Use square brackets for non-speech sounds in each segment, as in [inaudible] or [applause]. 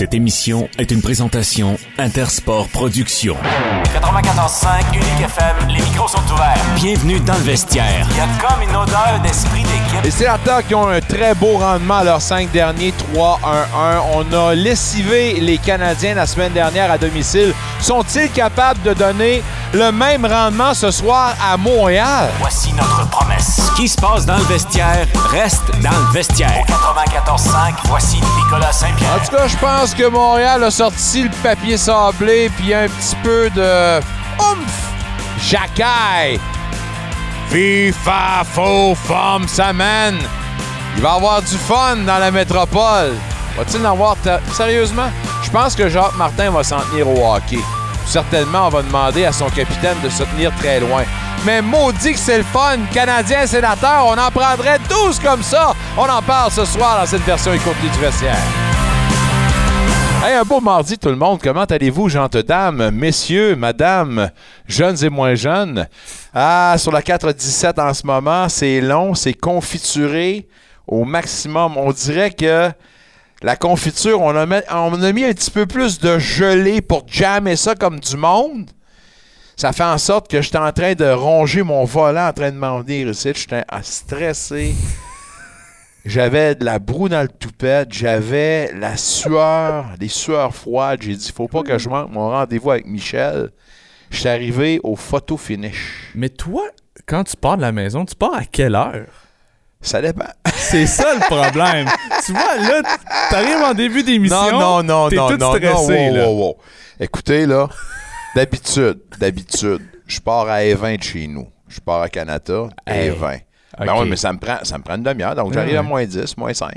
Cette émission est une présentation Intersport Productions. 94.5 Unique FM, les micros sont ouverts. Bienvenue dans le vestiaire. Il y a comme une odeur d'esprit d'équipe. Les sénateurs qui ont un très beau rendement à leurs cinq derniers 3-1-1. On a lessivé les Canadiens la semaine dernière à domicile. Sont-ils capables de donner le même rendement ce soir à Montréal? Voici notre promesse. Ce qui se passe dans le vestiaire reste dans le vestiaire. 94.5, voici Nicolas Saint-Pierre. En tout cas, je pense que Montréal a sorti le papier sablé puis un petit peu de oomph. Jacaille. FIFA, faux, femme, semaine. Il va avoir du fun dans la métropole. Va-t-il en avoir ta- sérieusement? Je pense que Jacques Martin va s'en tenir au hockey. Certainement, on va demander à son capitaine de se tenir très loin. Mais maudit que c'est le fun! Canadien sénateur, on en prendrait 12 comme ça! On en parle ce soir dans cette version écourtée du vestiaire. Hey, un beau mardi tout le monde. Comment allez-vous, gentes dames, messieurs, madame, jeunes et moins jeunes? Ah, sur la 417 en ce moment, c'est long, c'est confituré au maximum. On dirait que la confiture, on a, mis, un petit peu plus de gelée pour jammer ça comme du monde. Ça fait en sorte que j'étais en train de ronger mon volant, en train de m'en venir ici. J'étais stressé. J'avais de la broue dans le toupette, j'avais la sueur, des sueurs froides. J'ai dit, faut pas que je manque mon rendez-vous avec Michel. Je arrivé au photo finish. Mais toi, quand tu pars de la maison, tu pars à quelle heure? Ça dépend. C'est ça le problème. [laughs] tu vois, là, t'arrives en début d'émission. Non, non, non, t'es non, tout non, stressé, non, wow, là. wow, wow. Écoutez, là, d'habitude, d'habitude, je pars à Evin de chez nous. Je pars à Canada, à Hey. Evin. Ben Ok. oui, mais ça me prend, ça me prend une demi-heure, donc j'arrive à moins 10, moins 5.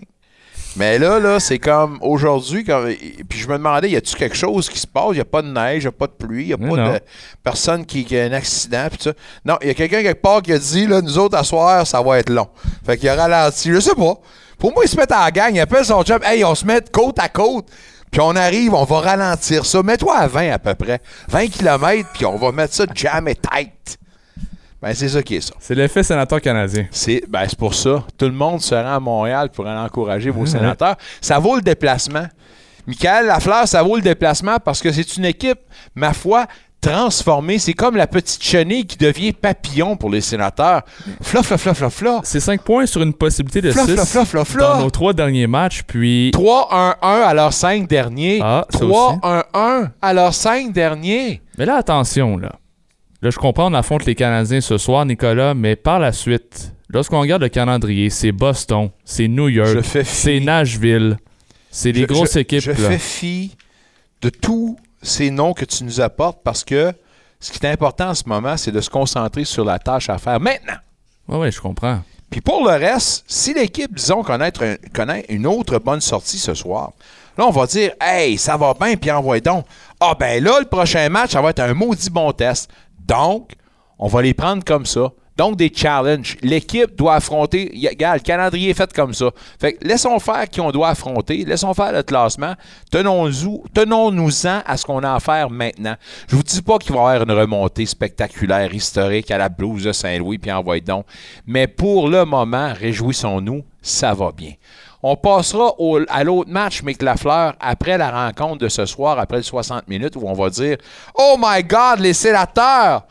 Mais là, là, c'est comme aujourd'hui, comme- puis je me demandais, y a-tu quelque chose qui se passe? N'y a pas de neige, n'y a pas de pluie, n'y a Mais pas non. de personne qui, qui a un accident, puis ça. Non, il y a quelqu'un quelque part qui a dit, là, nous autres, à soir, ça va être long. Fait qu'il a ralenti, je sais pas. Pour moi, ils se mettent à la gang, il appelle son job, hey, on se met côte à côte, puis on arrive, on va ralentir ça. Mets-toi à 20 à peu près. 20 km, puis on va mettre ça jam et tight. Ben, c'est ça qui est ça. C'est l'effet sénateur canadien. C'est ben, pour ça. Tout le monde se rend à Montréal pour aller encourager vos sénateurs. Ça vaut le déplacement. Michael Lafleur, ça vaut le déplacement parce que c'est une équipe, ma foi, transformée. C'est comme la petite chenille qui devient papillon pour les sénateurs. Fla, fla, fla, fla, fla. C'est 5 points sur une possibilité de Fla, 6 fla, fla, fla, fla. dans nos trois derniers matchs, puis 3-1-1 à leurs cinq derniers. Ah, ça 3-1-1 à leurs cinq derniers. Mais là, attention, là. Là, je comprends, on affronte les Canadiens ce soir, Nicolas, mais par la suite, lorsqu'on regarde le calendrier, c'est Boston, c'est New York, c'est. Nashville, c'est les Je- grosses je- équipes, Je là. fais fi de tous ces noms que tu nous apportes parce que ce qui est important en ce moment, c'est de se concentrer sur la tâche à faire maintenant. Ouais, ouais, je comprends. Puis pour le reste, si l'équipe, disons, connaître un- connaît une autre bonne sortie ce soir, là, on va dire Hey, ça va bien, puis envoie donc. Ah, ben là, le prochain match, ça va être un maudit bon test. Donc, on va les prendre comme ça. Donc, des challenges. L'équipe doit affronter. Regarde, le calendrier est fait comme ça. Fait que laissons faire qui on doit affronter. Laissons faire le classement. Tenons-nous, tenons-nous-en à ce qu'on a à faire maintenant. Je vous dis pas qu'il va y avoir une remontée spectaculaire, historique à la blouse de Saint-Louis, puis envoie donc. Mais pour le moment, réjouissons-nous, ça va bien. On passera au- à l'autre match, Mick Lafleur, après la rencontre de ce soir, après les 60 minutes, où on va dire Oh my God, les sénateurs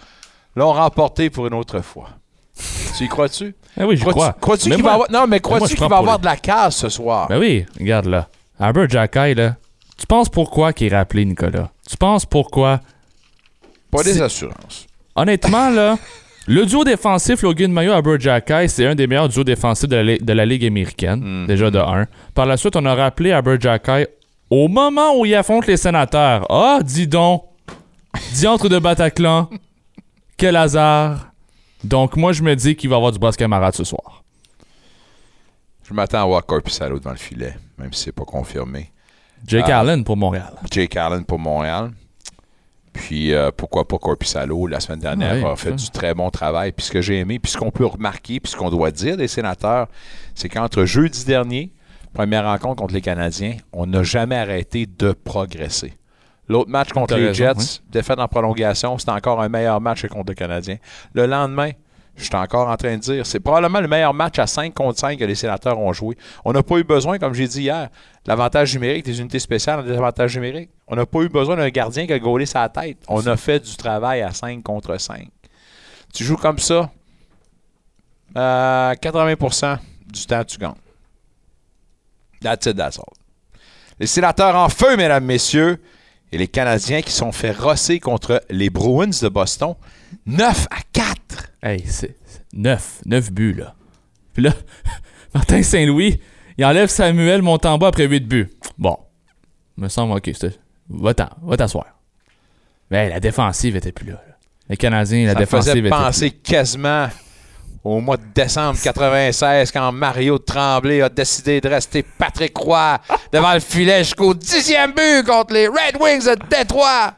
l'ont remporté pour une autre fois. [laughs] tu y crois-tu? Ah oui, je crois. crois-tu Mais qu'il va avoir. Non, mais crois-tu qu'il va avoir de la case ce soir? Ben oui, regarde là. Albert Jackay, là. Tu penses pourquoi qu'il est rappelé, Nicolas? Tu penses pourquoi? Pas des assurances. Honnêtement, là, [laughs] le duo défensif Logan Mayo Albert Jackay, c'est un des meilleurs duos défensifs de la, li- de la Ligue américaine, Mhm. déjà de 1. Par la suite, on a rappelé Albert Jackay au moment où il affronte les sénateurs. Ah, dis donc! Diantre de Bataclan. [laughs] Quel hasard! Donc, moi, je me dis qu'il va y avoir du basket camarade ce soir. Je m'attends à voir Corpissalo devant le filet, même si c'est pas confirmé. Jake Ah. Allen pour Montréal. Jake Allen pour Montréal. Puis euh, pourquoi pas Corpissalo, la semaine dernière, a fait ça. du très bon travail. Puis ce que j'ai aimé, puis ce qu'on peut remarquer, puis ce qu'on doit dire des sénateurs, c'est qu'entre jeudi dernier, première rencontre contre les Canadiens, on n'a jamais arrêté de progresser. L'autre match contre les raison, Jets, oui. défaite en prolongation, c'était encore un meilleur match que contre les Canadiens. Le lendemain, Je suis encore en train de dire, c'est probablement le meilleur match à 5 contre 5 que les sénateurs ont joué. On n'a pas eu besoin, comme j'ai dit hier, l'avantage numérique des unités spéciales, des avantages numériques. On n'a pas eu besoin d'un gardien qui a gaulé sa tête. On a fait du travail à 5 contre 5. Tu joues comme ça, euh, 80% du temps, tu gagnes. That's it, that's. Les sénateurs en feu, mesdames, messieurs, et les Canadiens qui sont fait rosser contre les Bruins de Boston. 9 à 4. Hey, c'est 9. 9 buts, là. Puis là, [laughs] Martin Saint-Louis, il enlève Samuel Montemba après 8 buts. Bon. Me semble, OK. Va-t'en. Va t'asseoir. Mais la défensive était plus là. là. Les Canadiens, la Ça défensive faisait était penser quasiment au mois de décembre 96 quand Mario Tremblay a décidé de rester Patrick Roy devant le filet jusqu'au dixième but contre les Red Wings de Détroit.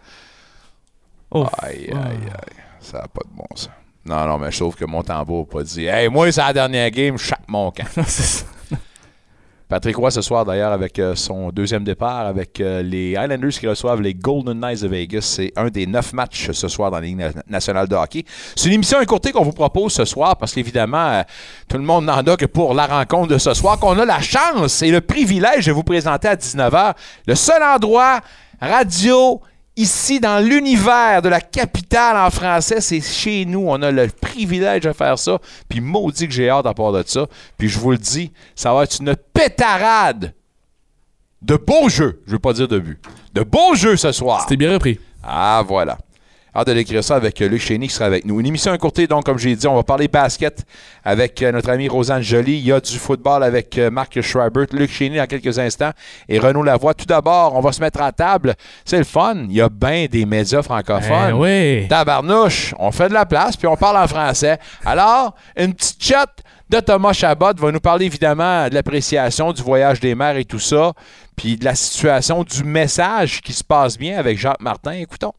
Oh. Aïe, aïe, aïe. Ça n'a pas de bon sens. Non, non, mais je trouve que mon tambour n'a pas dit Hey, moi, c'est la dernière game, je chape mon camp. [laughs] [laughs] Patrick Roy ce soir d'ailleurs avec euh, son deuxième départ avec euh, les Islanders qui reçoivent les Golden Knights de Vegas. C'est un des neuf matchs ce soir dans la Ligue na- nationale de hockey. C'est une émission écourtée qu'on vous propose ce soir parce qu'évidemment, euh, tout le monde n'en a que pour la rencontre de ce soir qu'on a la chance et le privilège de vous présenter à 19h le seul endroit radio ici dans l'univers de la capitale en français, c'est chez nous. On a le privilège de faire ça. Puis maudit que j'ai hâte à part de ça. Puis je vous le dis, ça va être une pétarade de beaux jeux. Je veux pas dire de but. De beaux jeux ce soir. C'était bien repris. Ah, voilà. Hâte de l'écrire ça avec euh, Luc Chény qui sera avec nous. Une émission écourtée, donc, comme j'ai dit, on va parler basket avec euh, notre ami Rosanne Joly. Il y a du football avec euh, Marc Schreibert, Luc Chény dans quelques instants et Renaud Lavoie. Tout d'abord, on va se mettre à table. C'est le fun. Il y a bien des médias francophones. Eh oui. Tabarnouche, on fait de la place, puis on parle en français. Alors, une petite chat de Thomas Chabot va nous parler évidemment de l'appréciation du voyage des mers et tout ça, puis de la situation du message qui se passe bien avec Jacques Martin. Écoutons.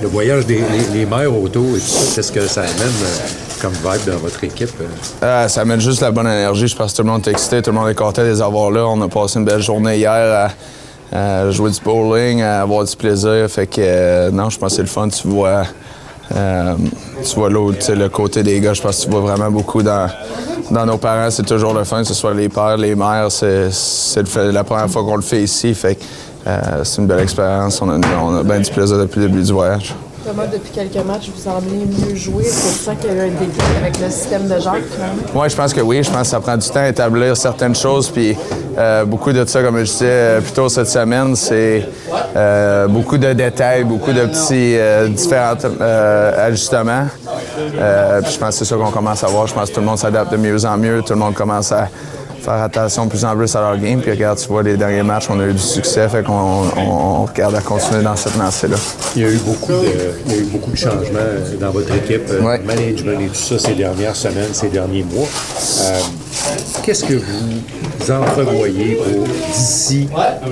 Le voyage des mères auto et tout ça, qu'est-ce que ça amène euh, comme vibe dans votre équipe? euh? Euh, ça amène juste la bonne énergie. Je pense que tout le monde est excité, tout le monde est content de les avoir là. On a passé une belle journée hier à, jouer du bowling, à avoir du plaisir. Fait que euh, non, je pense que c'est le fun. Tu vois, tu vois l'autre, le côté des gars. Je pense que tu vois vraiment beaucoup dans, dans nos parents. C'est toujours le fun, que ce soit les pères, les mères. C'est, la première fois qu'on le fait ici. Fait que euh, c'est une belle expérience. On a, on a bien du plaisir depuis le début du voyage. Thomas, depuis quelques matchs, vous semblez mieux jouer. Que tu sens qu'il y a eu un déclic avec le système de Jacques? Oui, je pense que oui. Je pense que ça prend du temps à établir certaines choses. Puis euh, beaucoup de ça, comme je disais euh, plus tôt cette semaine, c'est euh, beaucoup de détails, beaucoup de petits euh, différents ajustements. Puis je pense que c'est ça qu'on commence à voir. Je pense que tout le monde s'adapte de mieux en mieux. Tout le monde commence à faire attention de plus en plus à leur game. Puis regarde, tu vois, les derniers matchs, on a eu du succès. Fait qu'on on, on regarde à continuer dans cette lancée-là. Il y a eu beaucoup de, il y a eu beaucoup de changements euh, dans votre équipe, euh, Ouais. management et tout ça ces dernières semaines, ces derniers mois. Euh, Qu'est-ce que vous entrevoyez pour d'ici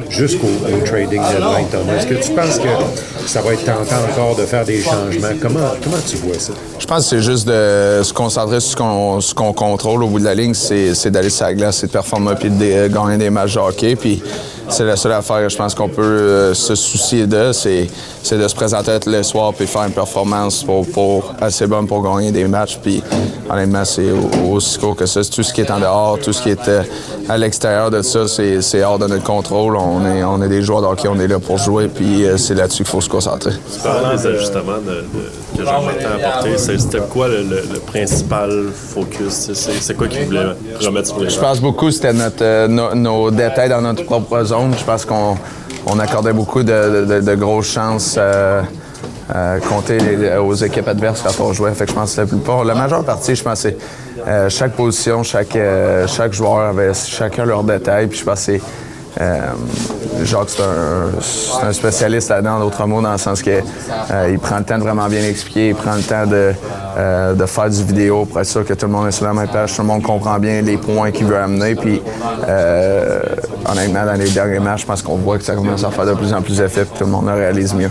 jusqu'au au trading deadline, Thomas? Est-ce que tu penses que ça va être tentant encore de faire des changements? Comment, comment tu vois ça? Je pense que c'est juste de se concentrer sur ce qu'on contrôle au bout de la ligne, c'est c'est d'aller sur la glace, de performer puis de dé- gagner des matchs de hockey. Puis c'est la seule affaire que je pense qu'on peut euh, se soucier de, c'est c'est de se présenter le soir puis faire une performance pour, pour assez bonne pour gagner des matchs. Puis honnêtement, c'est au- aussi court que ça. C'est tout ce qui est en dehors, tout ce qui est euh, à l'extérieur de ça, c'est c'est hors de notre contrôle. On est, on est des joueurs de hockey, on est là pour jouer, puis euh, c'est là-dessus qu'il faut se concentrer. Parlant des ajustements de, de- que Jean-Martin a apportés, c'est- c'était quoi le, le- le principal focus? C'est- quoi qu'il voulait remettre sur les Je pense beaucoup c'était notre, euh, no- nos détails dans notre propre zone. Je pense qu'on on accordait beaucoup de, de- grosses chances euh, euh, compter aux équipes adverses quand on jouait. Fait je pense que la la majeure partie, je pense c'est euh, chaque position, chaque, euh, chaque joueur avait chacun leurs détails. Puis je pense que Jacques, c'est un, spécialiste là-dedans, d'autres mots, dans le sens que euh, il prend le temps de vraiment bien expliquer, il prend le temps de, euh, de faire du vidéo pour être sûr que tout le monde est sur la même page, tout le monde comprend bien les points qu'il veut amener. Puis, euh, honnêtement, dans les derniers matchs, je pense qu'on voit que ça commence à faire de plus en plus effet, puis tout le monde le réalise mieux.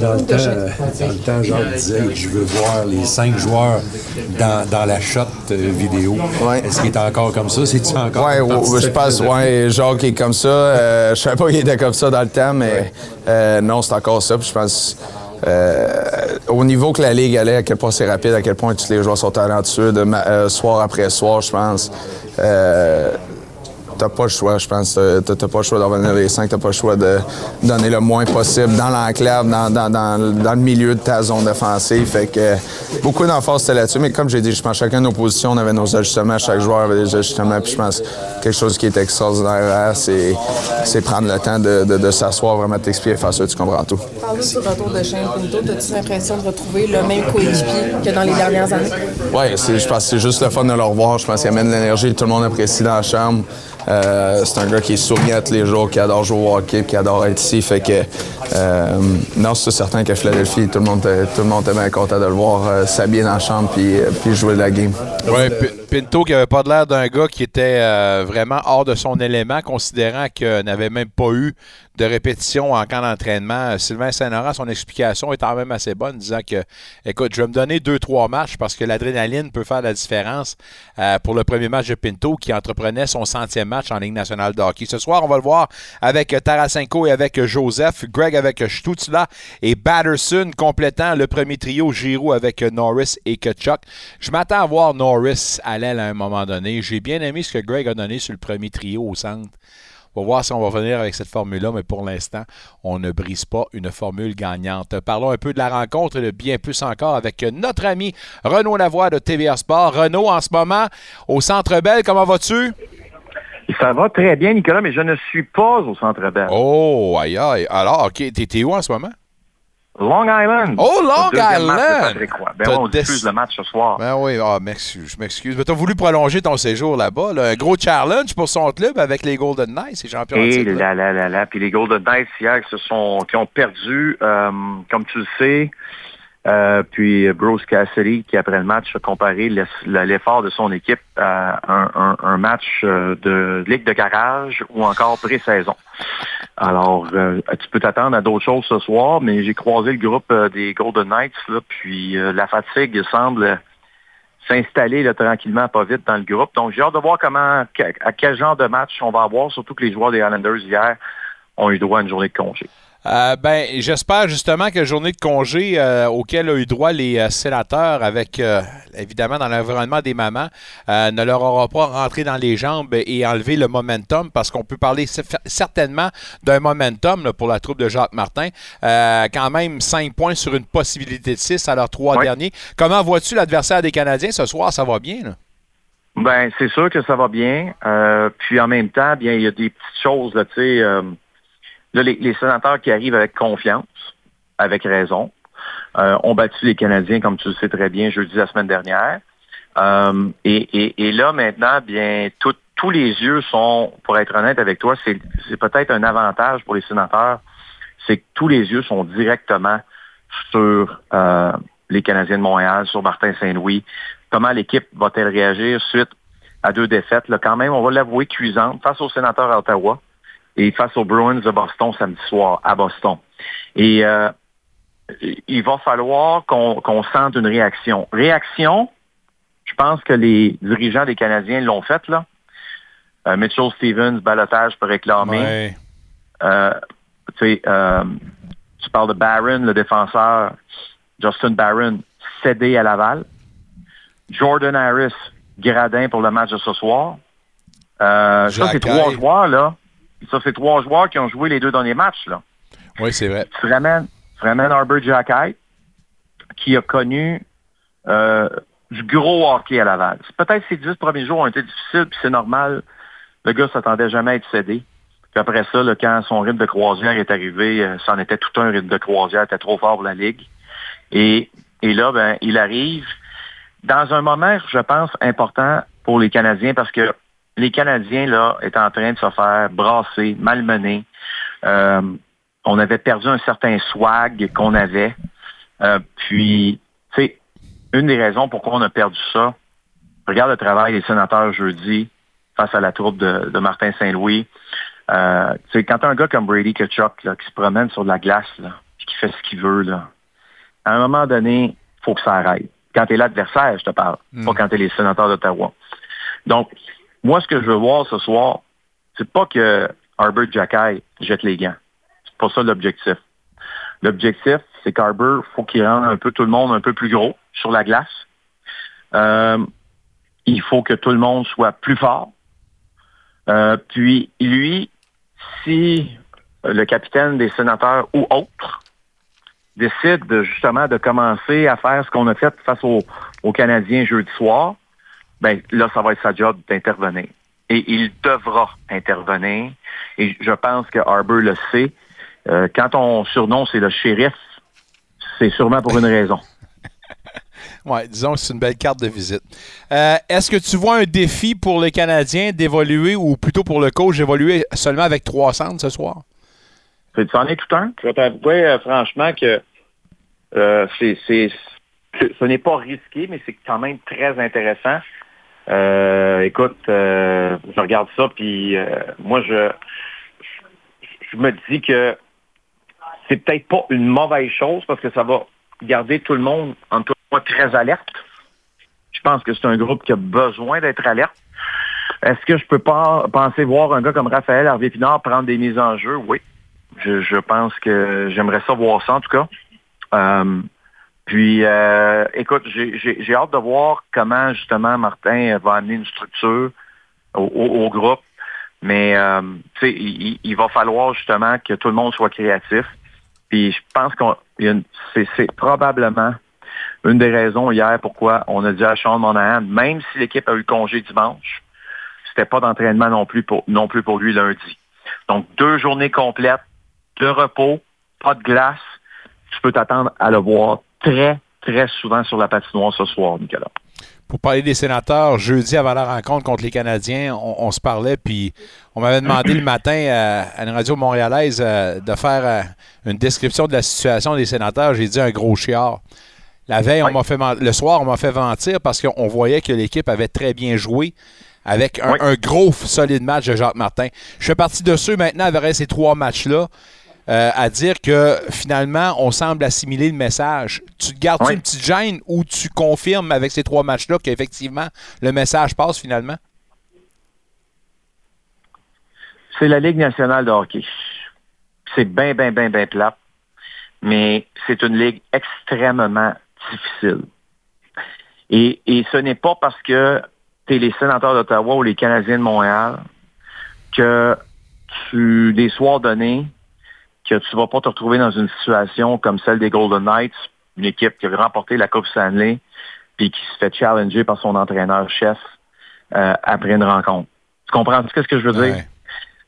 Dans le temps, euh, dans le temps Jacques disait je veux voir les cinq joueurs dans, dans la shot euh, vidéo. Ouais. Est-ce qu'il est encore comme ça? C'est-tu encore ouais, de je pense, ouais, Jacques est comme ça. Euh, je savais pas qu'il était comme ça dans le temps, mais euh, non, c'est encore ça. Puis je pense euh, au niveau que la Ligue allait, à quel point c'est rapide, à quel point tous les joueurs sont talentueux, de ma- euh, soir après soir, je pense. Euh, T'as pas le choix, je pense. T'as t'as pas le choix d'en revenir les cinq. T'as pas le choix de donner le moins possible dans l'enclave, dans, dans, dans, dans le milieu de ta zone défensive. Fait que euh, beaucoup d'emphase c'était là-dessus. Mais comme j'ai dit, je pense chacun de nos positions, on avait nos ajustements. Chaque joueur avait des ajustements. Puis je pense quelque chose qui est extraordinaire, c'est c'est prendre le temps de, de, de s'asseoir, vraiment t'expliquer face à eux, tu comprends tout. Parle-nous du retour de Shane Pinto. As-tu l'impression de retrouver le même coéquipier que dans les dernières années? Oui, je pense que c'est juste le fun de le revoir. Je pense qu'il amène de l'énergie, tout le monde apprécie dans la chambre. Euh, c'est un gars qui est souriant tous les jours, qui adore jouer au hockey, qui adore être ici. Fait que, euh, non, c'est certain qu'à Philadelphie, tout le monde, tout le monde était bien content de le voir euh, s'habiller dans la chambre puis, jouer de la game. Ouais, P- Pinto qui avait pas l'air d'un gars qui était vraiment hors de son élément, considérant qu'il n'avait même pas eu de répétition en camp d'entraînement. Sylvain Saint-Laurent, son explication est quand même assez bonne, disant que, écoute, je vais me donner deux, trois matchs parce que l'adrénaline peut faire la différence euh, pour le premier match de Pinto qui entreprenait son centième match en Ligue nationale de hockey. Ce soir, on va le voir avec Tarasenko et avec Joseph, Greg avec Stutzla et Batterson complétant le premier trio Giroud avec Norris et Kachuk. Je m'attends à voir Norris à l'aile à un moment donné. J'ai bien aimé ce que Greg a donné sur le premier trio au centre. On va voir si on va venir avec cette formule-là, mais pour l'instant, on ne brise pas une formule gagnante. Parlons un peu de la rencontre et de bien plus encore avec notre ami Renaud Lavoie de TVA Sport. Renaud, en ce moment, au Centre Bell, comment vas-tu? Ça va très bien, Nicolas, mais je ne suis pas au Centre Bell. Oh, aïe, aïe. Alors, OK, t'es où en ce moment? Long Island. Oh, Long Island! Ben ouais, on diffuse le match ce soir. Ben oui, ah, m'excuse, je m'excuse. Mais t'as voulu prolonger ton séjour là-bas. là. Un gros challenge pour son club avec les Golden Knights, les champions Et là. là, là, là. Puis les Golden Knights hier qui se sont, qui ont perdu, euh, comme tu le sais. Euh, puis Bruce Cassidy qui après le match a comparé l'effort de son équipe à un, match euh, de ligue de garage ou encore pré-saison. Alors, euh, tu peux t'attendre à d'autres choses ce soir, mais j'ai croisé le groupe euh, des Golden Knights, là, puis euh, la fatigue semble s'installer tranquillement, pas vite dans le groupe. Donc, j'ai hâte de voir comment, à quel genre de match on va avoir, surtout que les joueurs des Islanders hier ont eu droit à une journée de congé. Euh, ben, j'espère justement que la journée de congé euh, auquel ont eu droit les euh, sénateurs, avec euh, évidemment dans l'environnement des mamans, euh, ne leur aura pas rentré dans les jambes et enlevé le momentum, parce qu'on peut parler cer- certainement d'un momentum là, pour la troupe de Jacques Martin. Euh, quand même, 5 points sur une possibilité de 6 à leurs trois derniers. Comment vois-tu l'adversaire des Canadiens ce soir? Ça va bien, là? Ben, c'est sûr que ça va bien. Euh, puis en même temps, bien, il y a des petites choses, là, tu sais. Là, les, sénateurs qui arrivent avec confiance, avec raison, euh, ont battu les Canadiens, comme tu le sais très bien, jeudi la semaine dernière. Euh, et, là, maintenant, bien, tous les yeux sont, pour être honnête avec toi, c'est peut-être un avantage pour les sénateurs, c'est que tous les yeux sont directement sur euh, les Canadiens de Montréal, sur Martin Saint-Louis. Comment l'équipe va-t-elle réagir suite à deux défaites, là, quand même, on va l'avouer, cuisantes, face aux sénateurs à Ottawa et face aux Bruins de Boston samedi soir à Boston. Et euh, il va falloir qu'on sente une réaction. Réaction, je pense que les dirigeants des Canadiens l'ont fait, là. Euh, Mitchell Stevens, balotage pour réclamer. Ouais. Euh, tu parles de Barron, le défenseur, Justin Barron, cédé à Laval. Jordan Harris, gradin pour le match de ce soir. Euh, ça, c'est trois joueurs, là. Ça, c'est trois joueurs qui ont joué les deux derniers matchs, là. Oui, c'est vrai. Tu ramènes, tu ramènes Arbor qui a connu euh, du gros hockey à Laval. Peut-être ses dix premiers jours ont été difficiles, puis c'est normal. Le gars s'attendait jamais à être cédé. Puis après ça, là, quand son rythme de croisière est arrivé, euh, c'en était tout un rythme de croisière, était trop fort pour la Ligue. Et, et là, ben, il arrive dans un moment, je pense, important pour les Canadiens parce que les Canadiens, là, étaient en train de se faire brasser, malmener. Euh, on avait perdu un certain swag qu'on avait. Euh, puis, tu sais, une des raisons pourquoi on a perdu ça, regarde le travail des sénateurs jeudi face à la troupe de, de Martin Saint-Louis. Euh, tu sais, quand t'as un gars comme Brady Kachuk là, qui se promène sur de la glace, là, puis qui fait ce qu'il veut, là, à un moment donné, faut que ça arrête. Quand t'es l'adversaire, je te parle, Mm. pas quand t'es les sénateurs d'Ottawa. Donc, moi, ce que je veux voir ce soir, c'est pas que Arbor Jacquet jette les gants. C'est pas ça l'objectif. L'objectif, c'est qu'Arbor, faut qu'il rende un peu tout le monde un peu plus gros sur la glace. Euh, il faut que tout le monde soit plus fort. Euh, puis lui, si le capitaine des sénateurs ou autre décide de, justement de commencer à faire ce qu'on a fait face aux Canadiens jeudi soir, ben là, ça va être sa job d'intervenir. Et il devra intervenir. Et je pense que Harbour le sait. Euh, quand ton surnom, c'est le shérif, c'est sûrement pour une raison. [laughs] Oui, disons que c'est une belle carte de visite. Euh, Est-ce que tu vois un défi pour les Canadiens d'évoluer ou plutôt pour le coach d'évoluer seulement avec trois centres ce soir? Tu en es tout un? Je vais t'avouer euh, franchement que euh, c'est, c'est, ce n'est pas risqué, mais c'est quand même très intéressant. Euh, écoute, euh, je regarde ça, puis euh, moi, je, je me dis que c'est peut-être pas une mauvaise chose parce que ça va garder tout le monde, en tout cas, très alerte. Je pense que c'est un groupe qui a besoin d'être alerte. Est-ce que je peux pas penser voir un gars comme Raphaël Harvey-Pinard prendre des mises en jeu? Oui. Je, je pense que j'aimerais ça voir ça, en tout cas. Puis, euh, écoute, j'ai- hâte de voir comment, justement, Martin va amener une structure au, groupe. Mais, euh, il, il va falloir, justement, que tout le monde soit créatif. Puis, je pense qu'on c'est probablement une des raisons hier pourquoi on a dit à Sean Monahan, même si l'équipe a eu congé dimanche, c'était pas d'entraînement non plus non plus pour lui lundi. Donc, deux journées complètes de repos, pas de glace. Tu peux t'attendre à le voir très, très souvent sur la patinoire ce soir, Nicolas. Pour parler des sénateurs, jeudi avant la rencontre contre les Canadiens, on, on se parlait, puis on m'avait demandé le matin euh, à une radio montréalaise euh, de faire euh, une description de la situation des sénateurs. J'ai dit un gros chiard. La veille, on Oui. m'a fait le soir, on m'a fait mentir parce qu'on voyait que l'équipe avait très bien joué avec un, Oui. un gros solide match de Jacques Martin. Je fais partie de ceux maintenant, avec ces trois matchs-là, euh, à dire que finalement, on semble assimiler le message. Tu te gardes-tu Oui. une petite gêne ou tu confirmes avec ces trois matchs-là qu'effectivement, le message passe finalement? C'est la Ligue nationale de hockey. C'est bien, bien, bien, bien plate, mais c'est une ligue extrêmement difficile. Et, et ce n'est pas parce que tu es les sénateurs d'Ottawa ou les Canadiens de Montréal que tu, des soirs donnés, que tu vas pas te retrouver dans une situation comme celle des Golden Knights, une équipe qui a remporté la Coupe Stanley, puis qui se fait challenger par son entraîneur-chef euh, après une rencontre. Tu comprends ce que je veux dire? Ouais.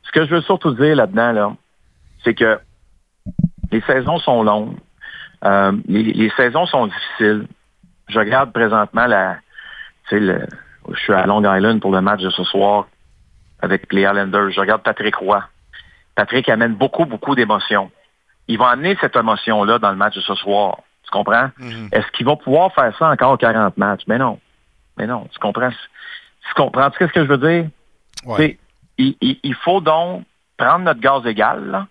Ce que je veux surtout dire là-dedans, là, c'est que les saisons sont longues, euh, les, les saisons sont difficiles. Je regarde présentement la, tu sais, le, je suis à Long Island pour le match de ce soir avec les Islanders. Je regarde Patrick Roy. Patrick amène beaucoup, beaucoup d'émotions. Il va amener cette émotion-là dans le match de ce soir. Tu comprends? Est-ce qu'il va pouvoir faire ça encore 40 matchs? Mais non. Mais non. Tu comprends? Tu comprends ce que je veux dire? Ouais. Tu il, il- il faut donc prendre notre gaz égal.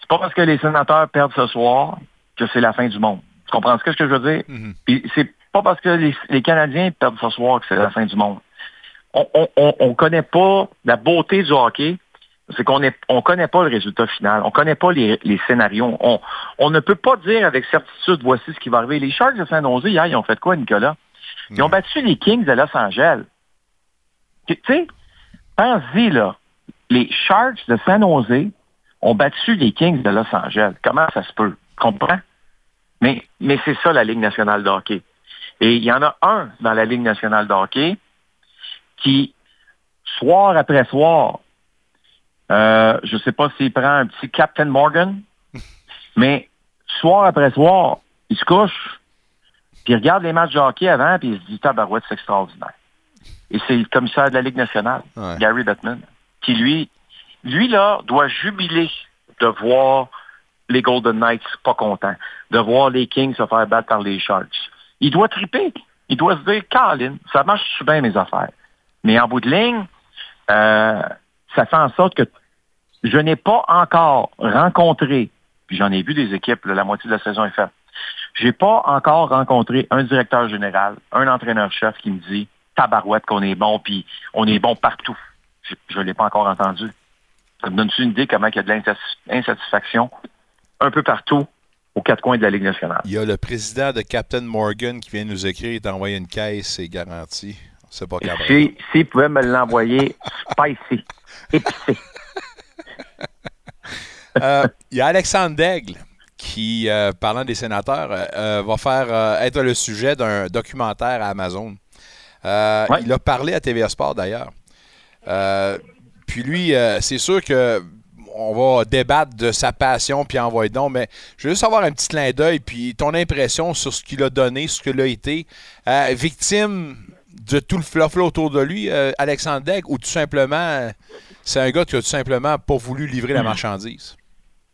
C'est pas parce que les sénateurs perdent ce soir que c'est la fin du monde. Tu comprends ce que je veux dire? Mhm. Puis c'est pas parce que les, les Canadiens perdent ce soir que c'est la fin du monde. On on connaît pas la beauté du hockey, c'est qu'on est on connaît pas le résultat final, on connaît pas les, les scénarios. On, on ne peut pas dire avec certitude voici ce qui va arriver. Les Sharks de San Jose hier, ils ont fait quoi, Nicolas? Ils ont battu les Kings de Los Angeles. Tu sais, pense-y, là. Les Sharks de San Jose ont battu les Kings de Los Angeles. Comment ça se peut? Tu comprends? Mais, mais c'est ça la Ligue nationale de hockey. Et il y en a un dans la Ligue nationale de hockey qui, soir après soir, euh, je ne sais pas s'il prend un petit Captain Morgan, [laughs] mais soir après soir, il se couche, puis il regarde les matchs de hockey avant, puis il se dit, tabarouette, c'est extraordinaire. Et c'est le commissaire de la Ligue nationale, Ouais. Gary Bettman, qui lui, lui, là, doit jubiler de voir les Golden Knights pas contents, de voir les Kings se faire battre par les Sharks. Il doit triper. Il doit se dire, Colin, ça marche bien mes affaires? Mais en bout de ligne, euh, ça fait en sorte que je n'ai pas encore rencontré, puis j'en ai vu des équipes, la moitié de la saison est faite, j'ai pas encore rencontré un directeur général, un entraîneur-chef qui me dit, tabarouette qu'on est bon, puis on est bon partout. Je ne l'ai pas encore entendu. Ça me donne-tu une idée comment il y a de l'insatisfaction un peu partout aux quatre coins de la Ligue nationale? Il y a le président de Captain Morgan qui vient nous écrire, envoyé une caisse, c'est garanti. C'est pas capable. Si, pouvait me l'envoyer spicy, épicé. Euh, Il y a Alexandre Daigle qui, euh, parlant des sénateurs, euh, va faire être le sujet d'un documentaire à Amazon. Ouais. Il a parlé à TVA Sport d'ailleurs. Puis lui, c'est sûr que on va débattre de sa passion puis envoyer donc, mais je veux juste avoir un petit clin d'œil puis ton impression sur ce qu'il a donné, ce qu'il a été. Victime de tout le fluff là autour de lui, euh, Alexandre Daigle, ou tout simplement, euh, c'est un gars qui a tout simplement pas voulu livrer la marchandise?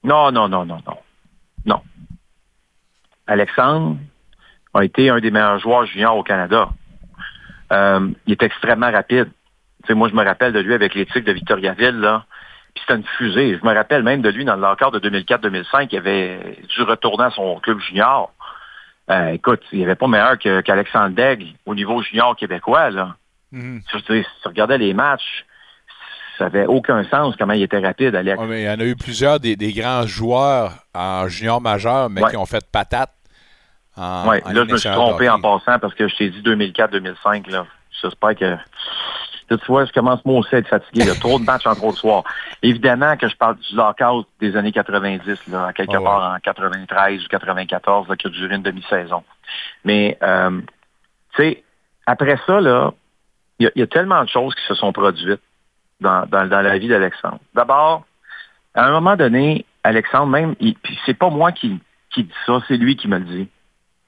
Non, non, non, non, non. Non. Alexandre a été un des meilleurs joueurs juniors au Canada. Euh, il est extrêmement rapide. Moi, je me rappelle de lui avec l'éthique de Victoriaville, là. Puis c'était une fusée. Je me rappelle même de lui dans le lockdown de 2004-2005. Il avait dû retourner à son club junior. Euh, écoute, il n'y avait pas meilleur qu'Alexandre Daigle au niveau junior québécois, là. Mhm. Tu si tu regardais les matchs, ça avait aucun sens comment il était rapide, Alex. Mais il y en a eu plusieurs des, des grands joueurs en junior majeur, mais Ouais. qui ont fait patate. Oui, là, je me suis trompé en passant parce que je t'ai dit 2004-2005. là. J'espère que... Là, tu vois, je commence moi aussi à être fatigué. là. Trop de matchs en trop de soirs. Évidemment que je parle du lockout des années 90, là, à quelque Ah ouais. part en 93 ou 94, là, qui a duré une demi-saison. Mais, euh, tu sais, après ça, là, il y, a- il y a tellement de choses qui se sont produites dans, dans, dans la vie d'Alexandre. D'abord, à un moment donné, Alexandre, même, puis c'est pas moi qui, qui dis ça, c'est lui qui me le dit.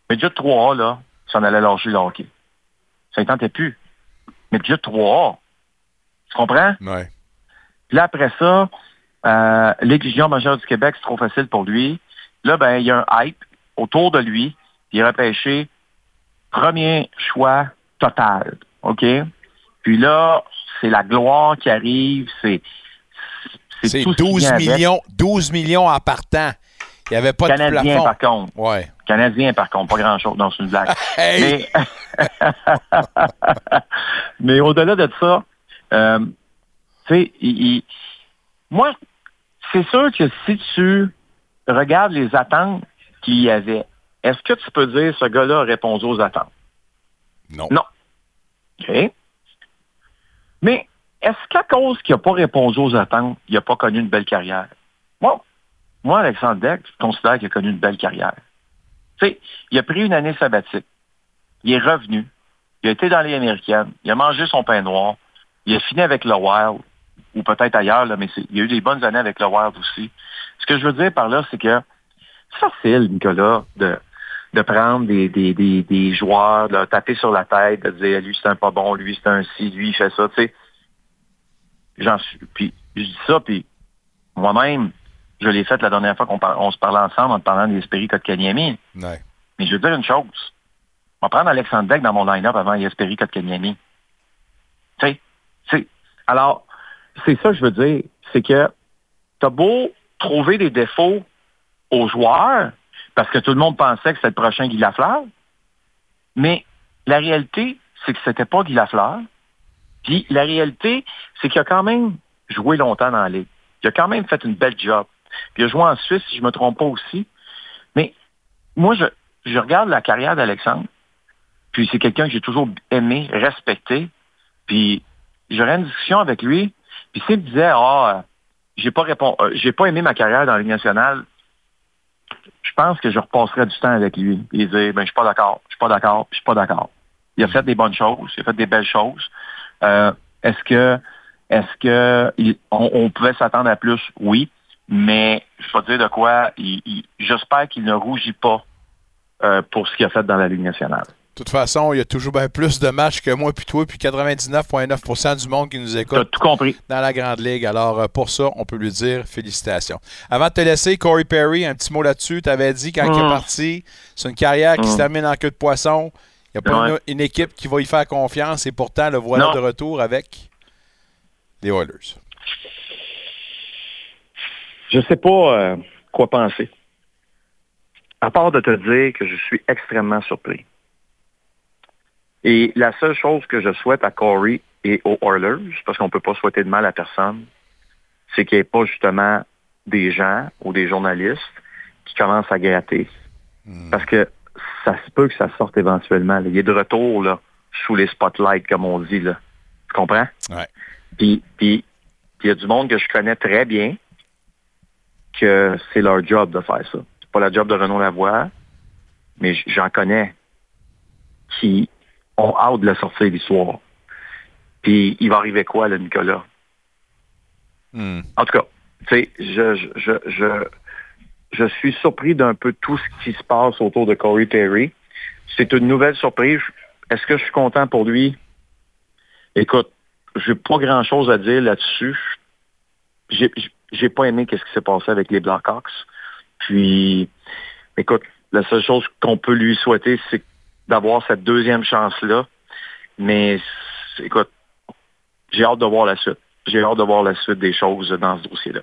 Mais déjà 3A, là, ça en allait lâcher le hockey. Ça ne tentait plus. Mais déjà 3A. Tu comprends? Ouais. Puis là, après ça, euh, l'exigence majeure du Québec, c'est trop facile pour lui. Là, ben, il y a un hype autour de lui. Il est repêché premier choix total. OK? Puis là, c'est la gloire qui arrive. C'est C'est tout ce qui 12 vient avec. millions, 12 millions en partant. Il n'y avait pas de plafond. par contre. Ouais. Canadien, par contre, pas grand-chose. C'est une blague. [laughs] Hey! Mais, [laughs] mais au-delà de ça, euh, tu sais, il- moi, c'est sûr que si tu regardes les attentes qu'il y avait, est-ce que tu peux dire ce gars-là a répondu aux attentes? Non. Non. OK? Mais est-ce qu'à cause qu'il n'a pas répondu aux attentes, il n'a pas connu une belle carrière? Moi, moi Alexandre Deck, je considère qu'il a connu une belle carrière. Tu sais, il a pris une année sabbatique. Il est revenu. Il a été dans les américaines. Il a mangé son pain noir. Il a fini avec le Wild, ou peut-être ailleurs, là, mais il a eu des bonnes années avec le Wild aussi. Ce que je veux dire par là, c'est que c'est facile, Nicolas, de, de prendre des, des, des, des joueurs, de taper sur la tête, de dire lui c'est un pas bon, lui c'est un ci, lui il fait ça, tu sais. J'en suis. Puis je dis ça, puis moi-même, je l'ai fait la dernière fois qu'on par- on se parlait ensemble en te parlant d'Espéry Kotkaniemi. Ouais. Mais je veux dire une chose. On va prendre Alexandre Beck dans mon line-up avant Yesperi Kotkaniemi. Tu sais, alors, c'est ça que je veux dire. C'est que t'as beau trouver des défauts aux joueurs, parce que tout le monde pensait que c'était le prochain Guy Lafleur, mais la réalité, c'est que c'était pas Guy Lafleur. Puis la réalité, c'est qu'il a quand même joué longtemps dans la ligue. Il a quand même fait une belle job. Puis il a joué en Suisse, si je me trompe pas aussi. Mais moi, je, je regarde la carrière d'Alexandre, puis c'est quelqu'un que j'ai toujours aimé, respecté, puis j'aurais une discussion avec lui, puis s'il me disait, ah, euh, j'ai pas euh, j'ai pas aimé ma carrière dans la Ligue nationale, je pense que je repasserais du temps avec lui, et dire, ben, je suis pas d'accord, je suis pas d'accord, je suis pas d'accord. Il a fait des bonnes choses, il a fait des belles choses. Euh, est-ce que, est-ce que il- on pouvait s'attendre à plus? Oui, mais je vais te dire de quoi, j'espère qu'il ne rougit pas euh, pour ce qu'il a fait dans la Ligue nationale. De toute façon, il y a toujours bien plus de matchs que moi puis toi, puis 99,9% du monde qui nous écoute tout compris. dans la Grande Ligue. Alors, euh, pour ça, on peut lui dire félicitations. Avant de te laisser, Corey Perry, un petit mot là-dessus. Tu avais dit quand il est Mm. parti, c'est une carrière qui se Mm. termine en queue de poisson. Il n'y a pas Ouais. une, une équipe qui va y faire confiance et pourtant, le voilà Non. de retour avec les Oilers. Je sais pas euh, quoi penser. À part de te dire que je suis extrêmement surpris. Et la seule chose que je souhaite à Corey et aux Oilers, parce qu'on ne peut pas souhaiter de mal à personne, c'est qu'il n'y ait pas justement des gens ou des journalistes qui commence à gratter. Parce que ça se peut que ça sorte éventuellement. là. Il est de retour là, sous les spotlights, comme on dit. Là. Tu comprends? Ouais. Puis, puis, puis il y a du monde que je connais très bien que c'est leur job de faire ça. C'est pas la job de Renaud Lavoie, mais j'en connais qui ont hâte de le sortir l'histoire. Puis il va arriver quoi, là, Nicolas? Hmm. En tout cas, tu sais, je, je, je, je, je suis surpris d'un peu tout ce qui se passe autour de Corey Perry. C'est une nouvelle surprise. Est-ce que je suis content pour lui? Écoute, j'ai pas grand-chose à dire là-dessus. J'ai pas aimé qu'est-ce qui s'est passé avec les Blackhawks. Puis, écoute, la seule chose qu'on peut lui souhaiter, c'est d'avoir cette deuxième chance-là. Mais, écoute, j'ai hâte de voir la suite. J'ai hâte de voir la suite des choses dans ce dossier-là.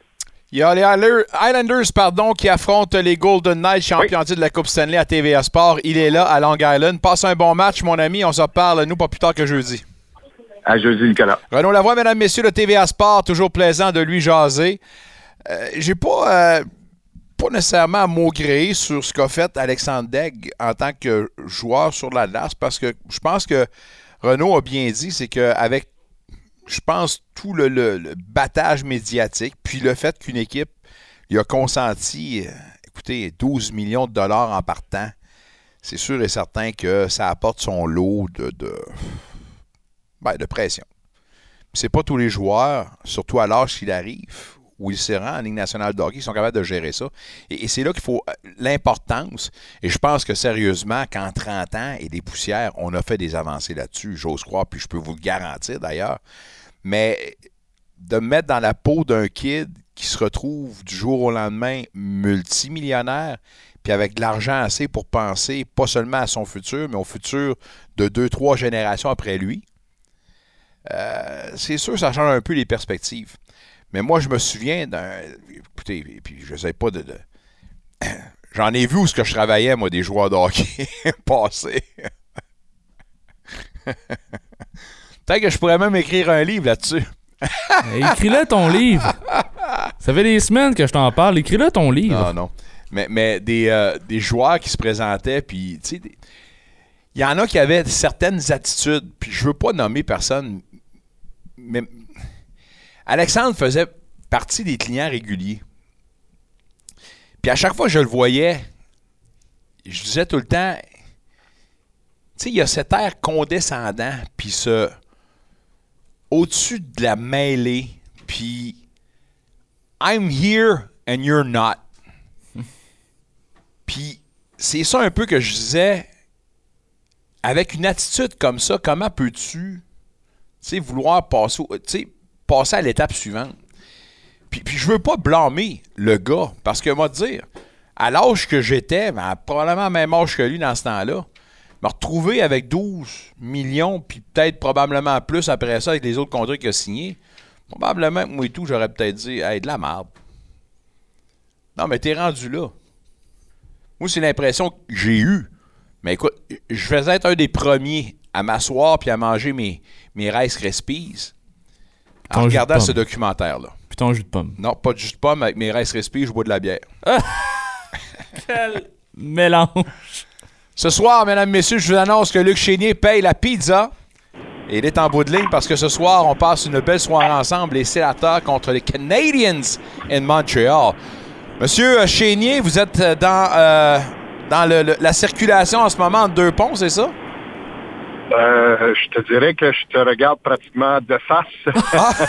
Il y a les Highlanders- Highlanders pardon, qui affrontent les Golden Knights, champions titres de la Coupe Stanley à TVA Sport. Il est là, à Long Island. Passe un bon match, mon ami. On se reparle, nous, pas plus tard que jeudi. À jeudi, Nicolas. Renaud Lavoie, mesdames, messieurs, de TVA Sport, toujours plaisant de lui jaser. Euh, J'ai pas, euh, pas nécessairement à maugréer sur ce qu'a fait Alexandre Degg en tant que joueur sur la glace parce que je pense que Renaud a bien dit, c'est qu'avec, je pense, tout le, le- le battage médiatique, puis le fait qu'une équipe il a consenti, euh, écoutez, 12 millions de dollars en partant, c'est sûr et certain que ça apporte son lot de, de, ben, de pression. C'est pas tous les joueurs, surtout à l'âge qu'il arrive, où il se rend en Ligue nationale de hockey, qui sont capables de gérer ça. Et, et c'est là qu'il faut euh, l'importance. Et je pense que sérieusement, qu'en 30 ans et des poussières, on a fait des avancées là-dessus, j'ose croire, puis je peux vous le garantir d'ailleurs. Mais de me mettre dans la peau d'un kid qui se retrouve du jour au lendemain multimillionnaire, puis avec de l'argent assez pour penser pas seulement à son futur, mais au futur de deux, trois générations après lui, euh, c'est sûr, ça change un peu les perspectives. Mais moi, je me souviens d'un. Écoutez, et puis je sais pas de. de- [clears throat] J'en ai vu où ce que je travaillais, moi, des joueurs de hockey [laughs] passés. [laughs] Peut-être que je pourrais même écrire un livre là-dessus. Écris-le ton livre. [laughs] Ça fait des semaines que je t'en parle. Écris-le ton livre. Non, non. Mais, mais des, euh, des joueurs qui se présentaient, puis, tu sais, des- il y en a qui avaient certaines attitudes, puis je veux pas nommer personne, mais Alexandre faisait partie des clients réguliers. Puis à chaque fois que je le voyais, je disais tout le temps, tu sais, il y a cet air condescendant, puis ce au-dessus de la mêlée, puis I'm here and you're not. [laughs] Puis c'est ça un peu que je disais, avec une attitude comme ça, comment peux-tu, tu sais, vouloir passer, passer à l'étape suivante? Puis, puis je veux pas blâmer le gars, parce que moi, dire, à l'âge que j'étais, ben, probablement même âge que lui dans ce temps-là, me retrouver avec 12 millions, puis peut-être probablement plus après ça avec les autres contrats qu'il a signés, probablement, moi et tout, j'aurais peut-être dit, hey, de la merde. Non, mais t'es rendu là. Moi, c'est l'impression que j'ai eue. Mais écoute, je faisais être un des premiers à m'asseoir puis à manger mes, mes Rice Krispies en regardant ce documentaire-là. Ton jus de pomme. Non, pas de jus de pomme, avec mes Rice Krispies, je bois de la bière. [laughs] Quel mélange. Ce soir, mesdames, messieurs, je vous annonce que Luc Chénier paye la pizza. Et il est en bout de ligne parce que ce soir, on passe une belle soirée ensemble, les sénateurs contre les Canadiens in Montreal. Monsieur Chénier, vous êtes euh, dans, euh, dans le- le- la circulation en ce moment entre deux ponts, c'est ça? Euh, je te dirais que je te regarde pratiquement de face. [laughs]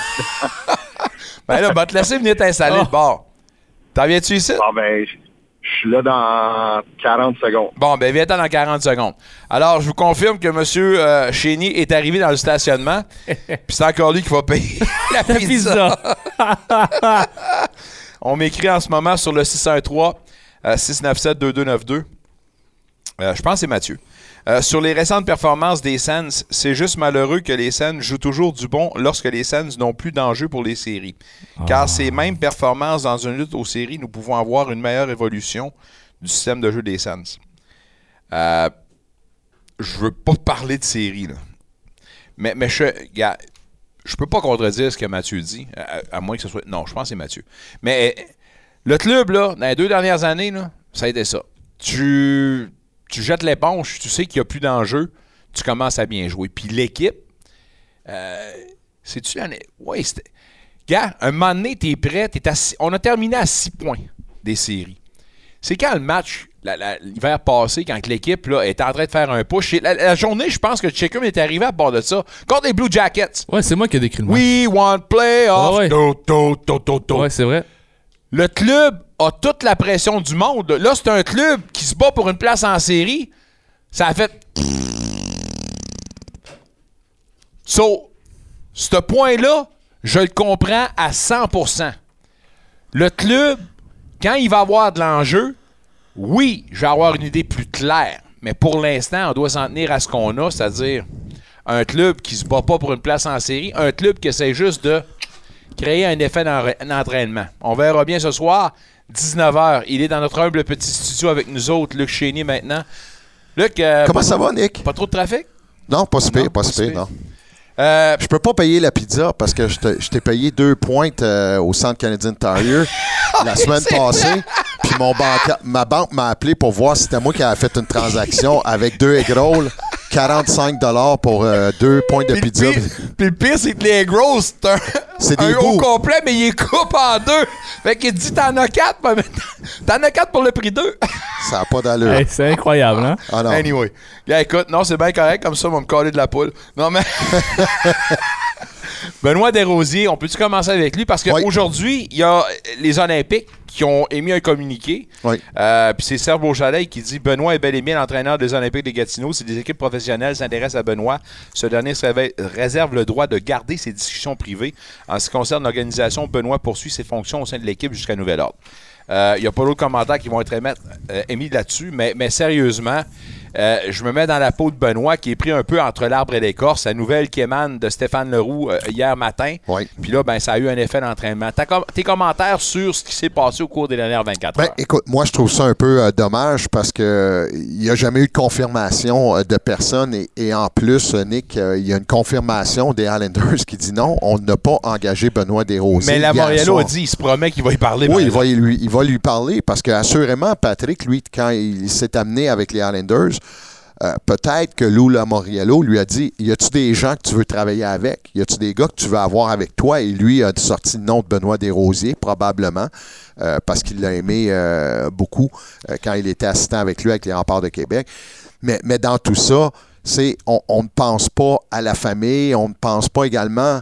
Ben là, va te laisser venir t'installer Oh. de bord. T'en viens-tu ici? Bon, ben, je suis là dans 40 secondes. Bon, ben viens-t'en dans 40 secondes. Alors, je vous confirme que M. Euh, Chénier est arrivé dans le stationnement, [laughs] puis c'est encore lui qui va payer [laughs] la La pizza. pizza. On m'écrit en ce moment sur le 613 euh, 697 2292. Euh, je pense que c'est Mathieu. Euh, sur les récentes performances des Sens, c'est juste malheureux que les Sens jouent toujours du bon lorsque les Sens n'ont plus d'enjeu pour les séries. Car ces mêmes performances dans une lutte aux séries, nous pouvons avoir une meilleure évolution du système de jeu des Sens. Euh, je veux pas parler de séries, là. Mais, mais je, gars, je peux pas contredire ce que Mathieu dit, à, à moins que ce soit. Non, je pense que c'est Mathieu. Mais euh, le club, là, dans les deux dernières années, là, ça a été ça. Tu, tu jettes l'éponge, tu sais qu'il n'y a plus d'enjeu, tu commences à bien jouer. Puis l'équipe, euh, c'est-tu l'année. Oui, c'était. Gars, un moment donné, t'es prêt, t'es à six- on a terminé à 6 points des séries. C'est quand le match, l'hiver passé, quand l'équipe là, était en train de faire un push. La, la journée, je pense que Chickham est arrivé à bord de ça. Contre les Blue Jackets. Ouais, c'est moi qui ai décrit le match. We want playoff. Ah ouais. Ouais, c'est vrai. Le club a toute la pression du monde. Là, c'est un club qui se bat pour une place en série. Ça a fait. So, ce point-là, je le comprends à 100%. Le club, quand il va avoir de l'enjeu, oui, je vais avoir une idée plus claire. Mais pour l'instant, on doit s'en tenir à ce qu'on a, c'est-à-dire un club qui se bat pas pour une place en série, un club qui essaie juste de créer un effet d'entraînement. On verra bien ce soir, 19h. Il est dans notre humble petit studio avec nous autres, Luc Chénier maintenant. Luc, euh, Comment ça va, Nick? Pas trop de trafic? Non, pas si pire, pas si pire, pire. non. Euh, Je peux pas payer la pizza parce que je t'ai payé deux pointes euh, au Centre Canadien Tire [laughs] la semaine passée. Puis mon banca- ma banque m'a appelé pour voir si c'était moi qui avais fait une transaction avec deux egg rolls, 45 pour euh, deux points de pizza. Puis le pire, c'est que les gros, c'est un, [laughs] C'est un des haut bouts. complet, mais il est coupe en deux. Fait qu'il dit T'en as quatre, mais maintenant, [laughs] t'en as quatre pour le prix deux. [laughs] Ça n'a pas d'allure. Hey, c'est incroyable, hein? Ah non. Anyway. Gars, écoute, non, c'est bien correct, comme ça, on va me coller de la poule. Non, mais. Benoît Desrosiers, on peut-tu commencer avec lui? Parce Oui. qu'aujourd'hui, il y a les Olympiques qui ont émis un communiqué. Oui. Euh, Puis c'est Serge Beauchalet qui dit Benoît est bel et bien l'entraîneur des Olympiques de Gatineau. Si des équipes professionnelles s'intéressent à Benoît, ce dernier se réveille- réserve le droit de garder ses discussions privées. En ce qui concerne l'organisation, Benoît poursuit ses fonctions au sein de l'équipe jusqu'à nouvel ordre. Euh, Il n'y a pas d'autres commentaires qui vont être euh, émis là-dessus, mais, mais sérieusement, euh, je me mets dans la peau de Benoît qui est pris un peu entre l'arbre et l'écorce. La nouvelle qui émane de Stéphane Leroux euh, hier matin. Oui. Puis là, ben, ça a eu un effet d'entraînement. Com- Tes commentaires sur ce qui s'est passé au cours des dernières 24 Ben, heures? écoute, moi, je trouve ça un peu euh, dommage parce que il n'y a jamais eu de confirmation de personne. Et, et en plus, Nick, il y a une confirmation des Islanders qui dit non, on n'a pas engagé Benoît Desrosiers. Mais la Moriello a dit, il se promet qu'il va y parler. Oui, il va, lui, il va lui parler parce que assurément, Patrick, lui, quand il s'est amené avec les Islanders, euh, peut-être que Lou Lamoriello lui a dit Y a-tu des gens que tu veux travailler avec? Y a-tu des gars que tu veux avoir avec toi? Et lui a sorti le nom de Benoît Desrosiers, probablement, euh, parce qu'il l'a aimé euh, beaucoup quand il était assistant avec lui avec les remparts de Québec. Mais, dans tout ça, on, ne pense pas à la famille, on ne pense pas également.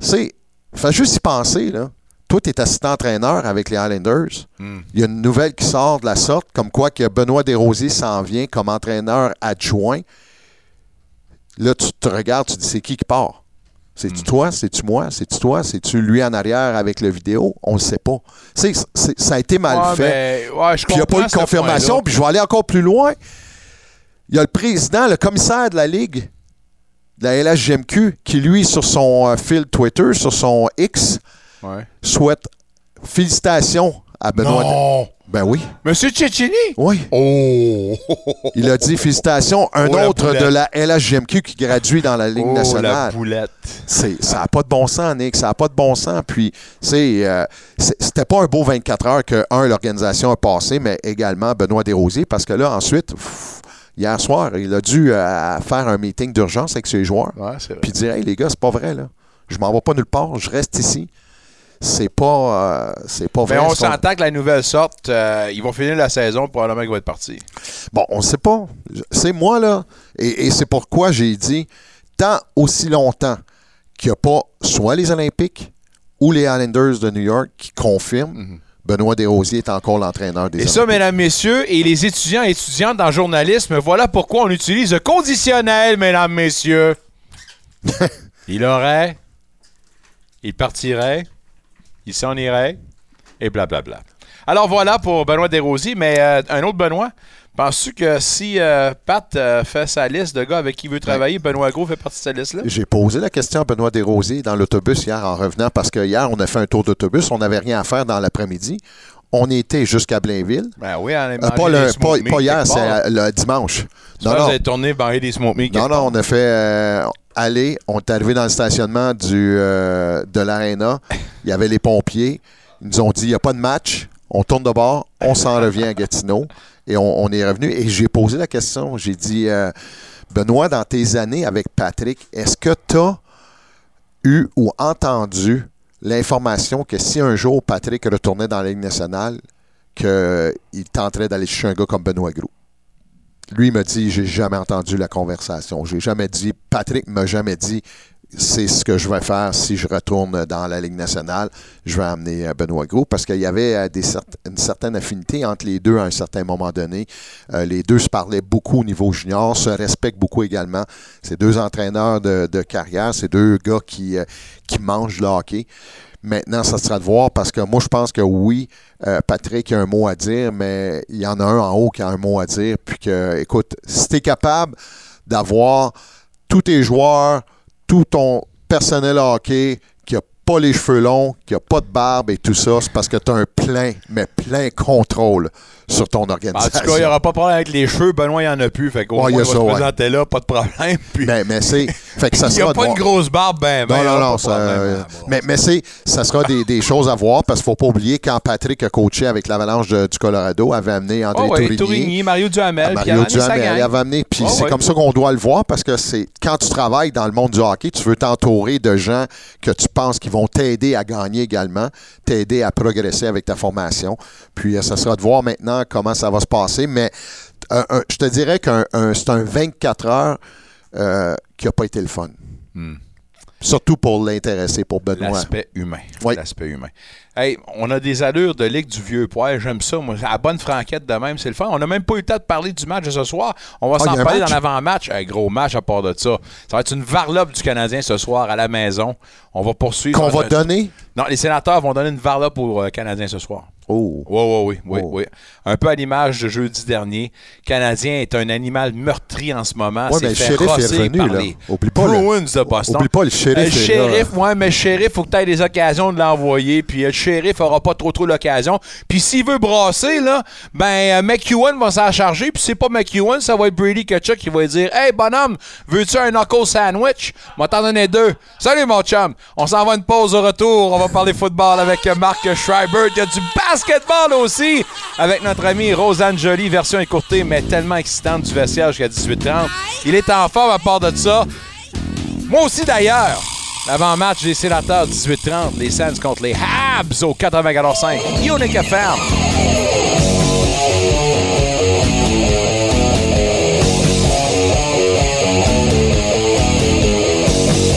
C'est. Fait juste y penser, là. Toi, tu es assistant-entraîneur avec les Highlanders. Il y a une nouvelle qui sort de la sorte, comme quoi que Benoît Desrosiers s'en vient comme entraîneur adjoint. Là, tu te regardes, tu te dis c'est qui qui part? C'est-tu toi? C'est-tu moi? C'est-tu toi? C'est-tu lui en arrière avec le vidéo? On ne sait pas. C'est- c'est- ça a été mal Ouais, fait. ben, ouais, Puis il n'y a pas eu de confirmation. Puis je vais aller encore plus loin. Il y a le président, le commissaire de la Ligue, de la LHGMQ, qui, lui, sur son euh, fil Twitter, sur son X, Ouais. souhaite félicitations à Benoît. Non! Ben oui. Monsieur Cecchini? Oui. Oh! Il a dit félicitations. Un Oh, la autre boulette. de la LHGMQ qui gradue dans la Ligue Oh, la nationale. boulette. C'est, ça n'a pas de bon sens, Nick. Ça n'a pas de bon sens. Puis, c'est, euh, c'était pas un beau 24 heures que, un, l'organisation a passé, mais également Benoît Desrosiers, parce que là, ensuite, pff, hier soir, il a dû euh, faire un meeting d'urgence avec ses joueurs. Ouais, c'est vrai. Puis dire, hey, les gars, c'est pas vrai, là. Je m'en vais pas nulle part, je reste ici. C'est pas, euh, c'est pas vrai. Mais on s'entend que la nouvelle sorte, euh, ils vont finir la saison, probablement qu'ils vont être partis. Bon, on ne sait pas. C'est moi, là. Et, et c'est pourquoi j'ai dit, tant aussi longtemps qu'il n'y a pas soit les Olympiques ou les Islanders de New York qui confirment, Benoît Desrosiers est encore l'entraîneur des Mhm. Et ça, mesdames, messieurs, et les étudiants et étudiantes en journalisme, voilà pourquoi on utilise le conditionnel, mesdames, messieurs. [laughs] il aurait, il partirait, il s'en irait, et blablabla. Alors voilà pour Benoît Desrosiers, mais euh, un autre Benoît. Penses-tu que si euh, Pat euh, fait sa liste de gars avec qui il veut travailler, Benoît Gros fait partie de cette liste-là? J'ai posé la question à Benoît Desrosiers dans l'autobus hier en revenant parce que hier, on a fait un tour d'autobus. On n'avait rien à faire dans l'après-midi. On était jusqu'à Blainville. Ben oui, on mangé pas, le- pas- pas hier, c'est le dimanche. Tu penses que vous avez tourné des meat Non, non, on a fait aller. On est arrivé dans le stationnement du, euh, de l'Arena. Il y avait les pompiers. Ils nous ont dit il n'y a pas de match. On tourne de bord, on s'en revient à Gatineau et on, est revenu. Et j'ai posé la question. J'ai dit, euh, Benoît, dans tes années avec Patrick, est-ce que tu as eu ou entendu l'information que si un jour Patrick retournait dans la Ligue nationale, qu'il tenterait d'aller chercher un gars comme Benoît Gros? Lui m'a dit, j'ai jamais entendu la conversation. J'ai jamais dit, Patrick m'a jamais dit, c'est ce que je vais faire si je retourne dans la Ligue nationale. Je vais amener euh, Benoît Gros parce qu'il y avait euh, une certaine affinité entre les deux à un certain moment donné. Euh, les deux se parlaient beaucoup au niveau junior, se respectent beaucoup également. C'est deux entraîneurs de, carrière, c'est deux gars qui, qui mangent le hockey. Maintenant, ça sera de voir parce que moi, je pense que oui, euh, Patrick a un mot à dire, mais il y en a un en haut qui a un mot à dire. Puis que, écoute, si tu es capable d'avoir tous tes joueurs, tout ton personnel hockey qui n'a pas les cheveux longs, qui n'a pas de barbe et tout ça, c'est parce que tu as un plein, mais plein contrôle sur ton En organisation. tout cas, il n'y aura pas de problème avec les cheveux. Benoît, il n'y en a plus. Fait qu'au Ouais, moins, il va ça, se ouais. présenter là, pas de problème. Puis, Mais, mais c'est. Fait que ça [laughs] il n'y a de pas une grosse barbe, ben, ben. Non, non, là, non. ça- problème. euh, mais mais c'est, ça sera des, des choses à voir parce qu'il ne faut pas oublier quand Patrick a coaché avec l'Avalanche du Colorado, avait amené André Oh, ouais, Tourigny. Tourigny, Mario Duhamel, il Mario Duhamel, il avait amené. Puis Oh, c'est comme ça qu'on doit le voir parce que c'est quand tu travailles dans le monde du hockey, tu veux t'entourer de gens que tu penses qui vont t'aider à gagner également, t'aider à progresser avec ta formation. Puis euh, ça sera de voir maintenant comment ça va se passer. Mais un- je te dirais qu'un un- c'est un 24 heures euh, qui n'a pas été le fun. Surtout pour l'intéresser, pour Benoît. L'aspect humain. Oui. L'aspect humain. Hey, on a des allures de ligue du vieux poil. J'aime ça. Moi, à la bonne franquette de même, c'est le fun. On n'a même pas eu le temps de parler du match de ce soir. On va Ah, s'en parler dans l'avant-match. Un gros match à part de ça. Ça va être une varlope du Canadien ce soir à la maison. On va poursuivre. Qu'on va donner? Non, les sénateurs vont donner une varlope aux euh, Canadiens ce soir. Oh. Oui, oui, oui, oui, Oh. oui. Un peu à l'image de jeudi dernier. Le Canadien est un animal meurtri en ce moment. C'est mais le shérif est revenu, par là. les Oublie pas, le- Bruins de Boston. Oublie pas, le shérif Le shérif, ouais, mais le shérif, faut que tu aies des occasions de l'envoyer. Puis le shérif aura pas trop trop l'occasion. Puis s'il veut brasser, là, ben euh, McEwen va s'en charger. Puis c'est pas McEwen, ça va être Brady Kachuk qui va dire Hey bonhomme, veux-tu un knuckle sandwich? M'a t'en donner deux. Salut mon chum. On s'en va une pause au retour. On va parler football avec Marc Schreiber. Il y a du basketball aussi avec notre ami Rosanne Jolie, version écourtée, mais tellement excitante du vestiaire jusqu'à 18h30. Il est en forme à part de ça. Moi aussi d'ailleurs. L'avant-match des sénateurs 18-30, les Sands contre les Habs au 94.5. Unique FM.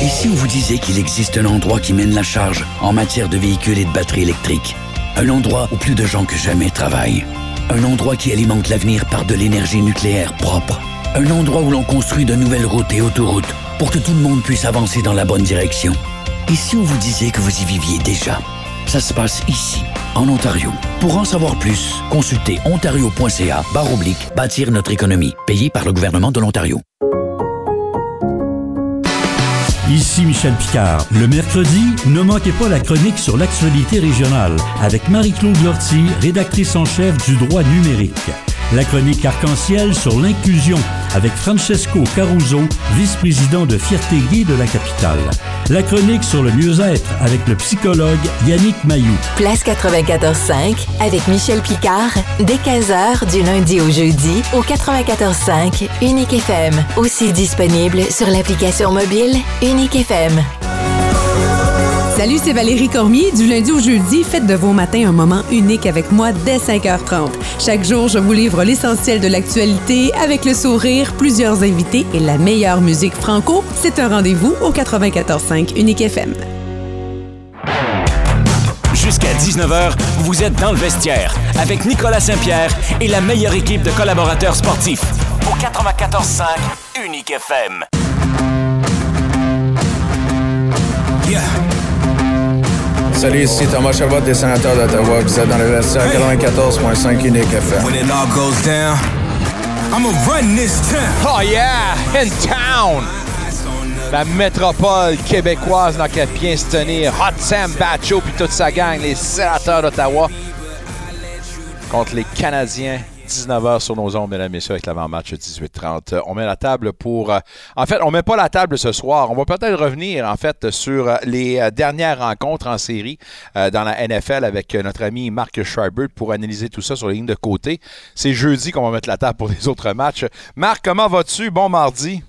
Et si on vous disait qu'il existe un endroit qui mène la charge en matière de véhicules et de batteries électriques? Un endroit où plus de gens que jamais travaillent. Un endroit qui alimente l'avenir par de l'énergie nucléaire propre. Un endroit où l'on construit de nouvelles routes et autoroutes pour que tout le monde puisse avancer dans la bonne direction. Et si on vous disait que vous y viviez déjà? Ça se passe ici, en Ontario. Pour en savoir plus, consultez ontario.ca barre oblique bâtir notre économie, payé par le gouvernement de l'Ontario. Ici Michel Picard. Le mercredi, ne manquez pas la chronique sur l'actualité régionale avec Marie-Claude Lortie, rédactrice en chef du droit numérique. La chronique arc-en-ciel sur l'inclusion avec Francesco Caruso, vice-président de Fierté Gay de la capitale. La chronique sur le mieux-être avec le psychologue Yannick Mayou. Place 94.5 avec Michel Picard dès 15h du lundi au jeudi au 94.5 Unique FM. Aussi disponible sur l'application mobile Unique FM. Salut, c'est Valérie Cormier. Du lundi au jeudi, faites de vos matins un moment unique avec moi dès 5h30. Chaque jour, je vous livre l'essentiel de l'actualité avec le sourire, plusieurs invités et la meilleure musique franco. C'est un rendez-vous au 94.5 Unique FM. Jusqu'à 19h, vous êtes dans le vestiaire avec Nicolas Saint-Pierre et la meilleure équipe de collaborateurs sportifs. Au 94.5 Unique FM. Salut, ici Thomas Chabot des sénateurs d'Ottawa. Vous êtes dans le vestiaire 94.5 Unique FM. When it all goes down, I'ma run this town. Oh yeah! In town! La métropole québécoise dans laquelle vient se tenir Hot Sam Bacho puis toute sa gang, les sénateurs d'Ottawa contre les Canadiens 19h sur nos ondes, mesdames et messieurs, avec l'avant-match 18-30. Euh, On met la table pour... euh, En fait, on met pas la table ce soir. On va peut-être revenir, en fait, sur euh, les euh, dernières rencontres en série dans la NFL avec notre ami Marc Schreiber pour analyser tout ça sur les lignes de côté. C'est jeudi qu'on va mettre la table pour les autres matchs. Marc, comment vas-tu? Bon mardi.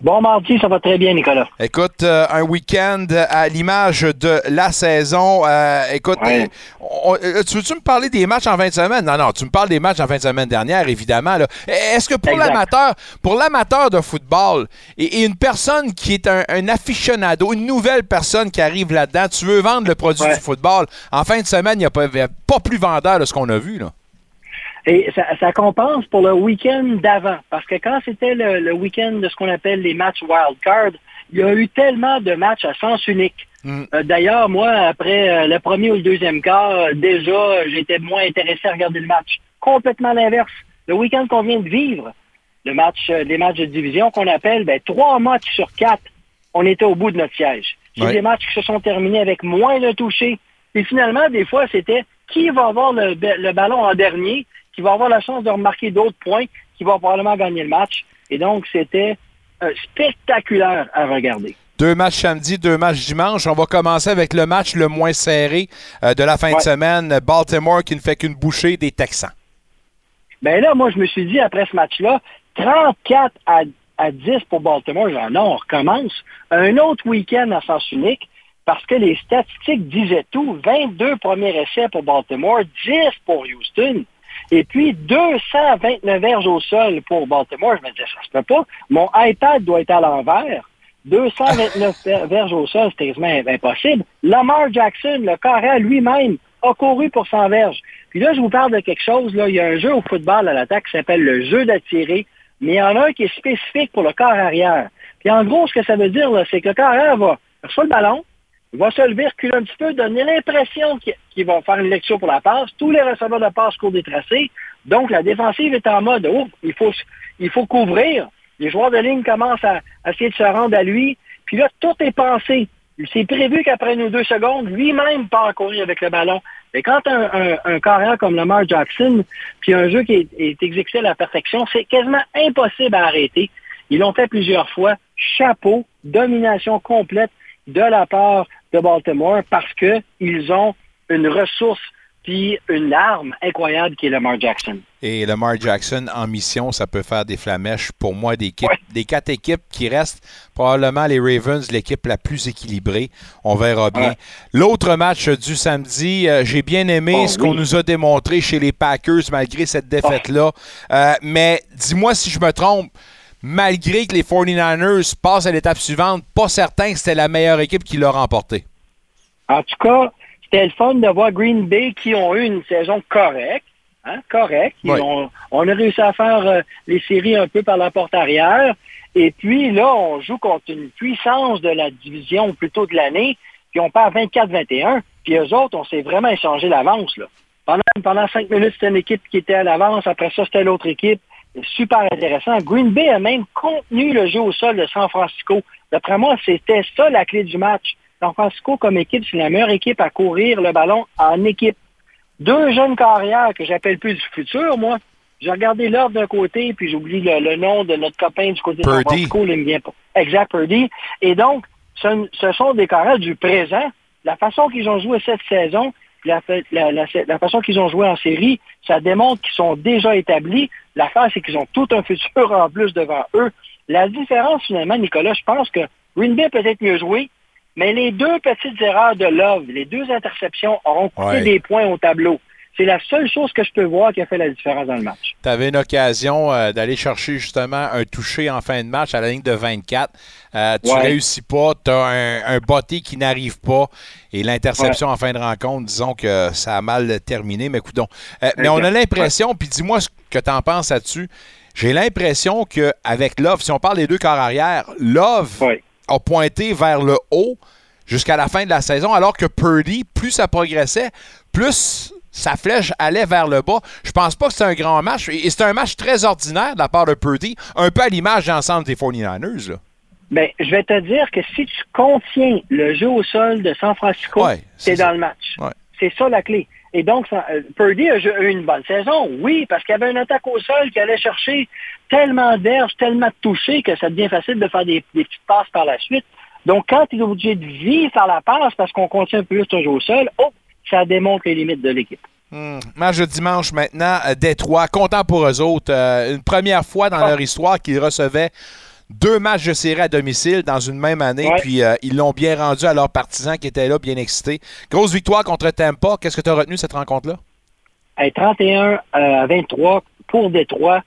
Bon mardi, ça va très bien, Nicolas. Écoute, euh, un week-end à l'image de la saison. Euh, écoute, Ouais. euh, on- tu veux-tu me parler des matchs en fin de semaine? Non, non, tu me parles des matchs en fin de semaine dernière, évidemment. là. Est-ce que pour l'amateur, pour l'amateur de football et, et une personne qui est un, un aficionado, une nouvelle personne qui arrive là-dedans, tu veux vendre le produit Ouais. du football, en fin de semaine, il n'y a, pas- pas plus vendeur de ce qu'on a vu. Là. Et ça, ça compense pour le week-end d'avant. Parce que quand c'était le, le week-end de ce qu'on appelle les matchs wild card, il y a eu tellement de matchs à sens unique. Euh, D'ailleurs, moi, après euh, le premier ou le deuxième quart, euh, déjà, j'étais moins intéressé à regarder le match. Complètement l'inverse. Le week-end qu'on vient de vivre, le match, des matchs de division qu'on appelle, ben, trois matchs sur quatre, on était au bout de notre siège. C'est Ouais. des matchs qui se sont terminés avec moins de touchés. Et finalement, des fois, c'était qui va avoir le ballon en dernier, qui va avoir la chance de remarquer d'autres points, qui va probablement gagner le match. Et donc, c'était euh, spectaculaire à regarder. Deux matchs samedi, deux matchs dimanche. On va commencer avec le match le moins serré euh, de la fin de semaine. Baltimore qui ne fait qu'une bouchée des Texans. Ben là, moi, je me suis dit, après ce match-là, 34 à, à 10 pour Baltimore, genre, non, on recommence. Un autre week-end à sens unique, parce que les statistiques disaient tout. 22 premiers essais pour Baltimore, 10 pour Houston. Et puis, 229 verges au sol pour Baltimore. Je me disais, ça se peut pas. Mon iPad doit être à l'envers. 229 ver- verges au sol, c'est quasiment impossible. Lamar Jackson, le carré lui-même, a couru pour 100 verges. Puis là, je vous parle de quelque chose. Il y a un jeu au football à l'attaque qui s'appelle le jeu d'attirer, mais il y en a un qui est spécifique pour le corps arrière. Puis en gros, ce que ça veut dire, c'est que le corps va reçoit le ballon, va se lever, reculer un petit peu, donner l'impression qu'il va faire une lecture pour la passe. Tous les receveurs de passe courent des tracés. Donc, la défensive est en mode, oh, il faut, il faut couvrir. Les joueurs de ligne commencent à, à essayer de se rendre à lui. Puis là, tout est pensé. C'est prévu qu'après nos deux secondes, lui-même part courir avec le ballon. Et quand un, un, carrière comme Lamar Jackson, puis un jeu qui est exécuté à la perfection, c'est quasiment impossible à arrêter. Ils l'ont fait plusieurs fois. Chapeau, domination complète de la part de Baltimore parce que ils ont une ressource puis une arme incroyable qui est Lamar Jackson. Et Lamar Jackson en mission, ça peut faire des flamèches pour moi des, équipes- des quatre équipes qui restent. Probablement les Ravens, l'équipe la plus équilibrée. On verra bien. Ouais. L'autre match du samedi, euh, j'ai bien aimé Oh, ce qu'on nous a démontré chez les Packers malgré cette défaite-là. Euh, mais dis-moi si je me trompe. Malgré que les 49ers passent à l'étape suivante, pas certain que c'était la meilleure équipe qui l'a remporté. En tout cas, c'était le fun de voir Green Bay qui ont eu une saison correcte. Hein, correcte. Ils Oui. ont- on a réussi à faire euh, les séries un peu par la porte arrière. Et puis là, on joue contre une puissance de la division plutôt de l'année. Puis on part 24-21. Puis eux autres, on s'est vraiment échangé l'avance. Pendant, pendant cinq minutes, c'était une équipe qui était à l'avance. Après ça, c'était l'autre équipe. Super intéressant. Green Bay a même contenu le jeu au sol de San Francisco. D'après moi, c'était ça la clé du match. San Francisco, comme équipe, c'est la meilleure équipe à courir le ballon en équipe. Deux jeunes carrières que j'appelle plus du futur, moi. J'ai regardé l'ordre d'un côté, puis j'oublie le, le nom de notre copain du côté de San. Francisco, il me vient pas. Exact, Purdy. Et donc, ce, ce sont des carrières du présent. La façon qu'ils ont joué cette saison, la, fa- la- la- la façon qu'ils ont joué en série, ça démontre qu'ils sont déjà établis. L'affaire, c'est qu'ils ont tout un futur en plus devant eux. La différence, finalement, Nicolas, je pense que Green Bay peut-être mieux joué, mais les deux petites erreurs de Love, les deux interceptions auront coûté Ouais. des points au tableau. C'est la seule chose que je peux voir qui a fait la différence dans le match. Tu avais une occasion euh, d'aller chercher justement un touché en fin de match à la ligne de 24. Euh, tu Ouais. réussis pas, tu as un, un botté qui n'arrive pas et l'interception en fin de rencontre, disons que ça a mal terminé, mais écoute mais on a l'impression, puis dis-moi ce que tu en penses là-dessus, j'ai l'impression qu'avec Love, si on parle des deux corps arrière, Love a pointé vers le haut jusqu'à la fin de la saison, alors que Purdy, plus ça progressait, plus sa flèche allait vers le bas. Je pense pas que c'est un grand match. Et c'est un match très ordinaire de la part de Purdy, un peu à l'image d'ensemble des 49ers. Là. Ben, je vais te dire que si tu contiens le jeu au sol de San Francisco, Ouais, c'est dans le match. C'est ça la clé. Et donc, ça- euh, Purdy a eu une bonne saison, oui, parce qu'il y avait une attaque au sol qui allait chercher tellement d'herges, tellement de touchés que ça devient facile de faire des, des petites passes par la suite. Donc, quand il est obligé de vivre par la passe parce qu'on peu plus toujours au sol, oh, ça démontre les limites de l'équipe. Hmm. Match de dimanche maintenant, euh, Détroit. Content pour eux autres. Euh, une première fois dans leur histoire qu'ils recevaient deux matchs de série à domicile dans une même année. Ouais. Puis euh, ils l'ont bien rendu à leurs partisans qui étaient là, bien excités. Grosse victoire contre Tampa. Qu'est-ce que tu as retenu de cette rencontre-là? Hey, 31 euh, à 23 pour Détroit.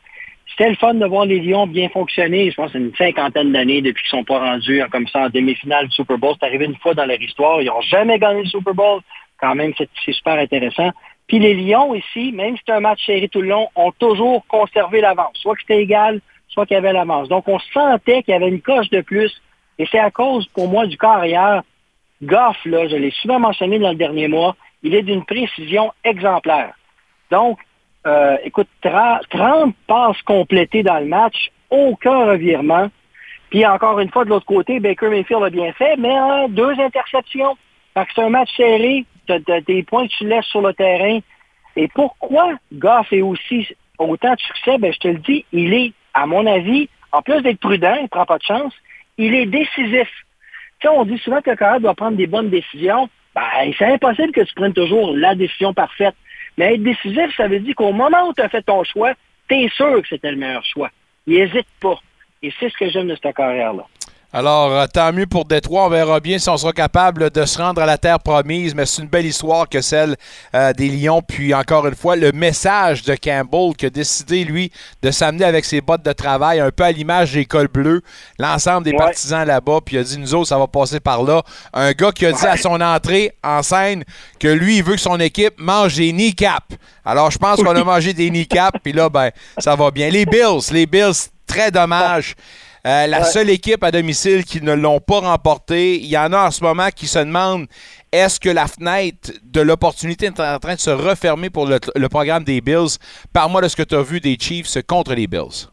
C'était le fun de voir les Lions bien fonctionner. Je pense que c'est une cinquantaine d'années depuis qu'ils ne sont pas rendus comme ça en demi-finale du Super Bowl. C'est arrivé une fois dans leur histoire. Ils n'ont jamais gagné le Super Bowl. Quand même, c'est c'est super intéressant. Puis les Lions ici, même si c'était un match serré tout le long, ont toujours conservé l'avance. Soit que c'était égal, soit qu'il y avait l'avance. Donc on sentait qu'il y avait une coche de plus. Et c'est à cause, pour moi, du carrière. Goff, là, je l'ai souvent mentionné dans le dernier mois, il est d'une précision exemplaire. Donc, euh, écoute, 30, 30 passes complétées dans le match, aucun revirement. Puis encore une fois, de l'autre côté, Baker Mayfield a bien fait, mais hein, deux interceptions. Fait que c'est un match serré, t'as t'as des points que tu laisses sur le terrain. Et pourquoi Goff est aussi autant de succès? Ben, je te le dis, il est, à mon avis, en plus d'être prudent, il ne prend pas de chance, il est décisif. Tu on dit souvent que le carrière doit prendre des bonnes décisions. Ben, c'est impossible que tu prennes toujours la décision parfaite. Mais être décisif, ça veut dire qu'au moment où tu as fait ton choix, tu es sûr que c'était le meilleur choix. Il n'hésite pas. Et c'est ce que j'aime de cette carrière-là. Alors, euh, tant mieux pour Détroit. On verra bien si on sera capable de se rendre à la terre promise. Mais c'est une belle histoire que celle euh, des Lions. Puis, encore une fois, le message de Campbell qui a décidé, lui, de s'amener avec ses bottes de travail, un peu à l'image des cols bleus, l'ensemble des Ouais. partisans là-bas. Puis, il a dit, nous autres, ça va passer par là. Un gars qui a dit à son entrée en scène que lui, il veut que son équipe mange des kneecaps. Alors, je pense qu'on a mangé des kneecaps. Puis là, ben, ça va bien. Les Bills, les Bills, très dommage. Euh, la Ouais. seule équipe à domicile qui ne l'ont pas remporté. Il y en a en ce moment qui se demandent est-ce que la fenêtre de l'opportunité est en train de se refermer pour le, le programme des Bills? Parle-moi de ce que tu as vu des Chiefs contre les Bills.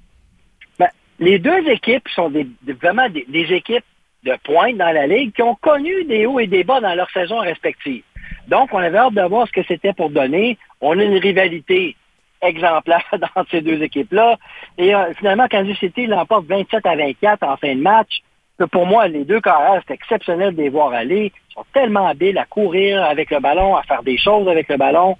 Ben, les deux équipes sont des, vraiment des, des équipes de pointe dans la Ligue qui ont connu des hauts et des bas dans leur saison respective. Donc, on avait hâte de voir ce que c'était pour donner. On a une rivalité exemplaire [laughs] dans ces deux équipes-là. Et euh, finalement, Kansas City l'emporte 27 à 24 en fin de match. Que Pour moi, les deux carrières, c'est exceptionnel de les voir aller. Ils sont tellement habiles à courir avec le ballon, à faire des choses avec le ballon.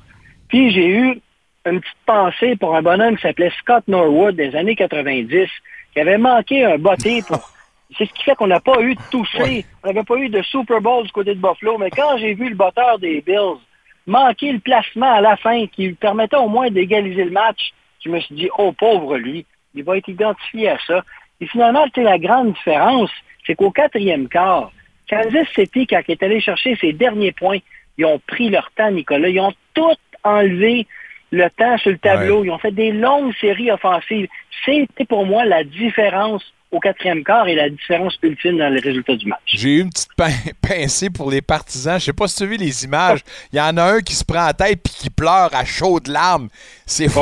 Puis j'ai eu une petite pensée pour un bonhomme qui s'appelait Scott Norwood des années 90, qui avait manqué un botté [laughs] pour... C'est ce qui fait qu'on n'a pas eu de toucher. On n'avait pas eu de Super Bowl du côté de Buffalo. Mais quand j'ai vu le botteur des Bills manquer le placement à la fin qui lui permettait au moins d'égaliser le match, je me suis dit, oh pauvre lui, il va être identifié à ça. Et finalement, la grande différence, c'est qu'au quatrième quart, Kansas City, quand il est allé chercher ses derniers points, ils ont pris leur temps, Nicolas. Ils ont tout enlevé le temps sur le tableau. Ils ont fait des longues séries offensives. C'était pour moi la différence au quatrième quart et la différence ultime dans les résultats du match. J'ai eu une petite pin- [laughs] pincée pour les partisans. Je sais pas si tu as vu les images. Il y en a un qui se prend la tête puis qui pleure à chaudes larmes. C'est fou.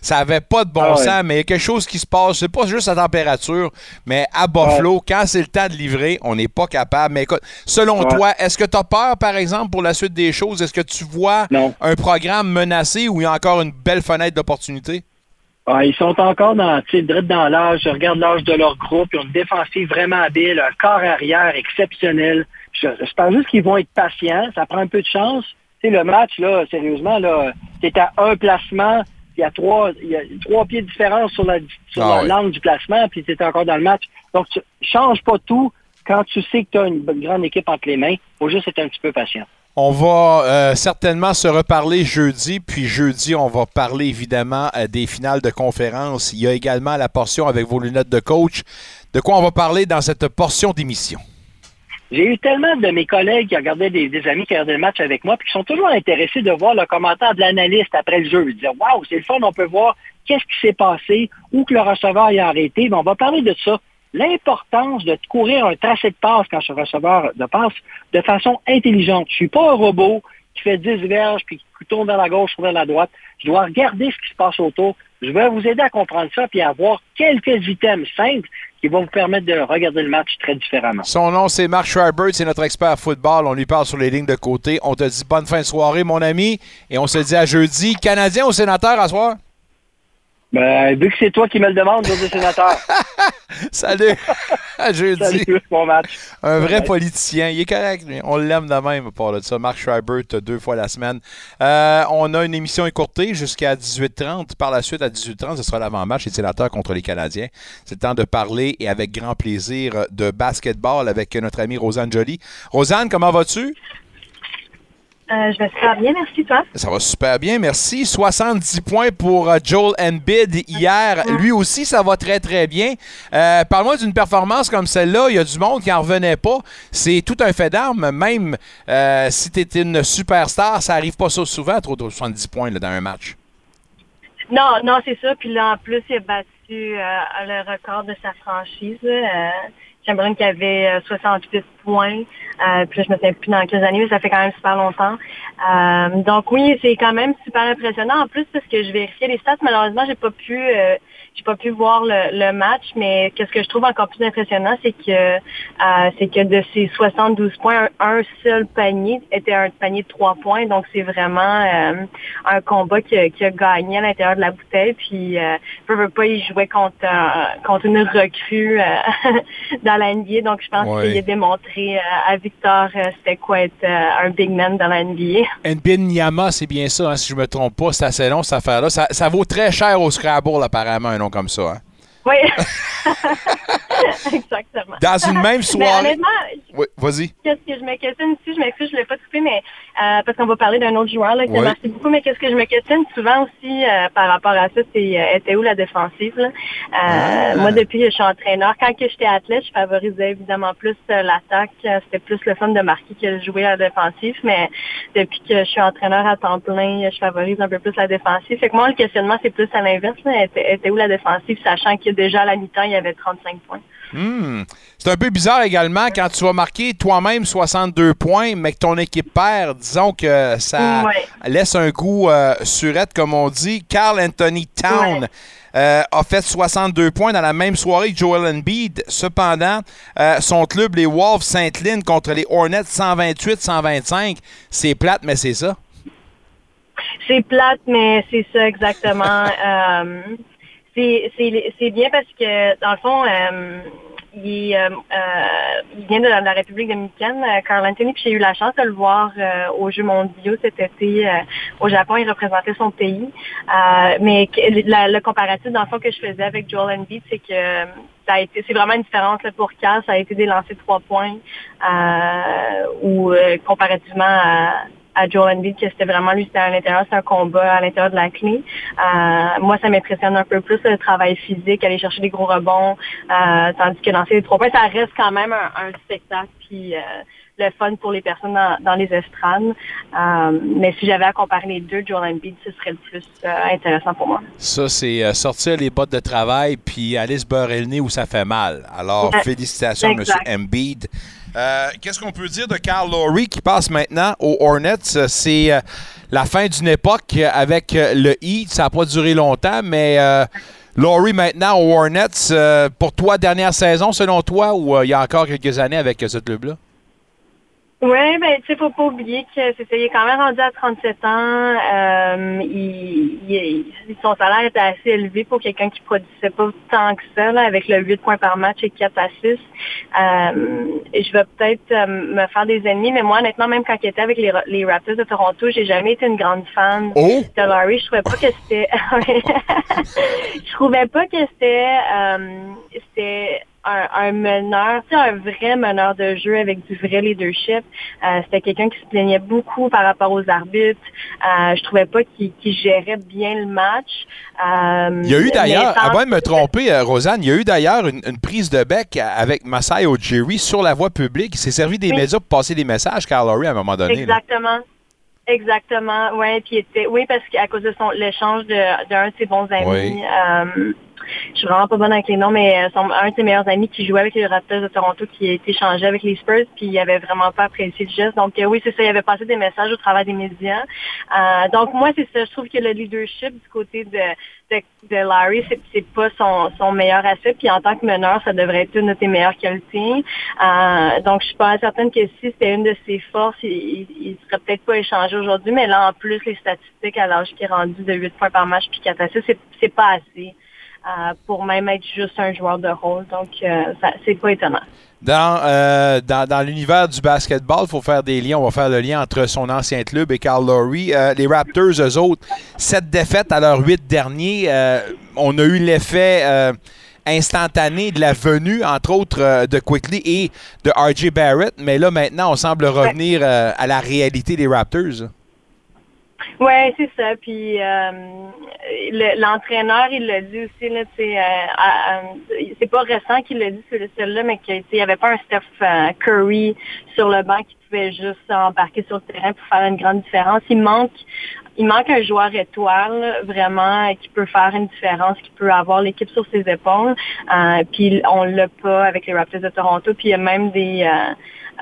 Ça avait pas de bon Ah ouais. sens, mais il y a quelque chose qui se passe. C'est pas juste la température, mais à Buffalo, quand c'est le temps de livrer, on n'est pas capable. Mais écoute, selon toi, est-ce que tu as peur, par exemple, pour la suite des choses? Est-ce que tu vois un programme menacé ou il y a encore une belle fenêtre d'opportunité? Ah, ils sont encore dans, tu sais, direct dans l'âge. Je regarde l'âge de leur groupe. Ils ont une défensive vraiment habile, un corps arrière exceptionnel. Je, je pense juste qu'ils vont être patients. Ça prend un peu de chance. Tu sais, le match, là, sérieusement, là, c'est à un placement. Il y a trois, il y a trois pieds de différence sur la, sur Ah la ouais. langue du placement, puis tu encore dans le match. Donc, tu change pas tout quand tu sais que tu as une grande équipe entre les mains. faut juste être un petit peu patient. On va euh, certainement se reparler jeudi, puis jeudi, on va parler évidemment euh, des finales de conférence. Il y a également la portion avec vos lunettes de coach. De quoi on va parler dans cette portion d'émission? J'ai eu tellement de mes collègues qui regardaient des, des amis qui regardaient le match avec moi, puis qui sont toujours intéressés de voir le commentaire de l'analyste après le jeu. Ils disaient Waouh, c'est le fun, on peut voir qu'est-ce qui s'est passé, où que le receveur y a arrêté. Mais on va parler de ça. L'importance de courir un tracé de passe quand je suis receveur de passe de façon intelligente. Je suis pas un robot qui fait 10 verges, puis qui tourne vers la gauche ou vers la droite. Je dois regarder ce qui se passe autour. Je vais vous aider à comprendre ça, puis à avoir quelques items simples qui vont vous permettre de regarder le match très différemment. Son nom, c'est Mark Schreiber, c'est notre expert football. On lui parle sur les lignes de côté. On te dit bonne fin de soirée, mon ami, et on se dit à jeudi. Canadien ou sénateur à soir? Ben, vu que c'est toi qui me le demandes, José Sénateur. [laughs] Salut! Jeudi. Salut, bon match. Un vrai politicien. Il est correct. lui. On l'aime de même, à part de ça. Marc Schreiber, deux fois la semaine. Euh, on a une émission écourtée jusqu'à 18h30. Par la suite, à 18h30, ce sera l'avant-match des sénateurs contre les Canadiens. C'est le temps de parler et avec grand plaisir de basketball avec notre amie Rosanne Joly. Rosanne, comment vas-tu? Euh, je vais super bien, merci toi. Ça va super bien, merci. 70 points pour euh, Joel Embiid hier. Lui aussi, ça va très, très bien. Euh, Parle-moi d'une performance comme celle-là. Il y a du monde qui n'en revenait pas. C'est tout un fait d'armes. Même si tu es une superstar, ça arrive pas ça souvent, trop de 70 points là, dans un match. Non, non, c'est ça. Puis là, en plus, il a battu le record de sa franchise. Euh, Chamberlain qui avait euh, 68 points. Euh, puis là, je me souviens plus dans quelles années, mais ça fait quand même super longtemps. Euh, donc oui, c'est quand même super impressionnant. En plus, parce que je vérifiais les stats, malheureusement, j'ai pas pu euh, j'ai pas pu voir le, le match, mais qu'est-ce que je trouve encore plus impressionnant, c'est que euh, c'est que de ces 72 points, un, un seul panier était un panier de trois points. Donc c'est vraiment euh, un combat qui, a- qui a gagné à l'intérieur de la bouteille. Puis euh, peu pas, il jouait contre euh, contre une recrue euh, [laughs] dans la NBA. Donc je pense Ouais. qu'il a démontré euh, à Victor euh, c'était quoi être euh, un big man dans la NBA. Nbin Nyama, c'est bien ça, hein, si je me trompe pas. C'est assez long, cette affaire-là. Ça, ça vaut très cher au Scrabble, apparemment, un nom comme ça. hein? Oui. [laughs] Exactement. Dans une même Mais soirée. honnêtement, Oui, vas-y. Qu'est-ce que je me questionne ici, je m'excuse, je ne l'ai pas coupé, mais euh, parce qu'on va parler d'un autre joueur là, qui a marqué beaucoup, mais qu'est-ce que je me questionne souvent aussi euh, par rapport à ça, c'est euh, était où la défensive? Là? Euh, Ah. Moi, depuis que je suis entraîneur, quand que j'étais athlète, je favorisais évidemment plus euh, l'attaque. Euh, C'était plus le fun de marquer que de jouer à la défensive, mais depuis que je suis entraîneur à temps plein, je favorise un peu plus la défensive. Fait que moi, le questionnement, c'est plus à l'inverse. Était, était où la défensive, sachant que déjà à la mi-temps, il y avait 35 points. Hmm. C'est un peu bizarre également quand tu vas marquer toi-même 62 points, mais que ton équipe perd. Disons que ça Ouais. laisse un goût euh, surette, comme on dit. Carl Anthony Town euh, a fait 62 points dans la même soirée que Joel Embiid. Cependant, euh, son club, les Wolves Saint-Lin, contre les Hornets 128-125, c'est plate, mais c'est ça. C'est plate, mais c'est ça exactement. [laughs] C'est bien parce que, dans le fond, euh, il, euh, euh, il vient de la, République dominicaine, euh, Carl Anthony, puis j'ai eu la chance de le voir euh, aux Jeux mondiaux cet été euh, au Japon. Il représentait son pays. Mais le comparatif, dans le fond, que je faisais avec Joel Embiid, c'est que ça a été, c'est vraiment une différence là, pour Carl. Ça a été des lancers de trois points ou comparativement à à Joel Embiid que c'était vraiment lui, c'était à l'intérieur, c'est un combat à l'intérieur de la clé. Euh, moi, ça m'impressionne un peu plus le travail physique, aller chercher des gros rebonds, euh, tandis que lancer des trois points, ça reste quand même un, un spectacle, puis euh, le fun pour les personnes dans, dans les estrades. Euh, mais si j'avais à comparer les deux, Joel Embiid, ce serait le plus euh, intéressant pour moi. Ça, c'est euh, sortir les bottes de travail puis aller se beurrer le nez où ça fait mal. Alors, félicitations, M. Embiid. Euh, Qu'est-ce qu'on peut dire de Carl Laurie qui passe maintenant aux Hornets? Euh, C'est euh, la fin d'une époque avec le Heat. Ça n'a pas duré longtemps, mais euh, Laurie maintenant aux Hornets, pour toi, dernière saison selon toi ou il y a encore quelques années avec ce club-là? Oui, ben tu sais, faut pas oublier que c'est ça, il est quand même rendu à 37 ans. Euh, il, il- son salaire était assez élevé pour quelqu'un qui produisait pas tant que ça, là, avec le 8 points par match et 4 assists. Euh, et je vais peut-être euh, me faire des ennemis, mais moi, honnêtement, même quand il était avec les, les Raptors de Toronto, j'ai jamais été une grande fan Oh! de Larry. Je trouvais pas que c'était. [laughs] je trouvais pas que c'était. euh, c'était un, un meneur, un vrai meneur de jeu avec du vrai leadership. Euh, c'était quelqu'un qui se plaignait beaucoup par rapport aux arbitres. Euh, je trouvais pas qu'il qu'il gérait bien le match. Euh, Il y a eu d'ailleurs, sans- avant de me tromper, euh, Rosanne, il y a eu d'ailleurs une, une prise de bec avec Masai Ujiri sur la voie publique. Il s'est servi des Oui. médias pour passer des messages, Carl Laurie, à un moment donné. là. Exactement. Exactement, ouais, puis était, oui, parce qu'à cause de son l'échange de d'un de ses bons amis. Oui. euh, je suis vraiment pas bonne avec les noms, mais euh, un de ses meilleurs amis qui jouait avec les Raptors de Toronto qui a été changé avec les Spurs, puis il avait vraiment pas apprécié le geste. Donc euh, oui, c'est ça, il avait passé des messages au travers des médias. Euh, donc moi, c'est ça, je trouve que le leadership du côté de, de, Larry, c'est, c'est pas son, son meilleur aspect, puis en tant que meneur, ça devrait être une de ses meilleures qualités. Euh, donc je suis pas certaine que si c'était une de ses forces, il, il, serait peut-être pas échangé aujourd'hui, mais là en plus les statistiques à l'âge qui est rendu de 8 points par match puis 4 assists, c'est, c'est pas assez. Euh, pour même être juste un joueur de rôle. Donc, euh, c'est pas étonnant. Dans, euh, dans, dans l'univers du basketball, il faut faire des liens. On va faire le lien entre son ancien club et Carl Lowry. Les Raptors, eux autres, sept défaites à leurs huit derniers. On a eu l'effet instantané de la venue, entre autres, de Quickly et de R.J. Barrett. Mais là, maintenant, on semble revenir à la réalité des Raptors. Ouais, c'est ça. Puis euh, le- l'entraîneur, il l'a dit aussi là, euh, c'est pas récent qu'il l'a dit sur celle-là, mais qu'il n'y avait pas un Steph euh, Curry sur le banc qui pouvait juste embarquer sur le terrain pour faire une grande différence. Il manque il manque un joueur étoile, vraiment, qui peut faire une différence, qui peut avoir l'équipe sur ses épaules. Euh, puis on l'a pas avec les Raptors de Toronto. Puis il y a même des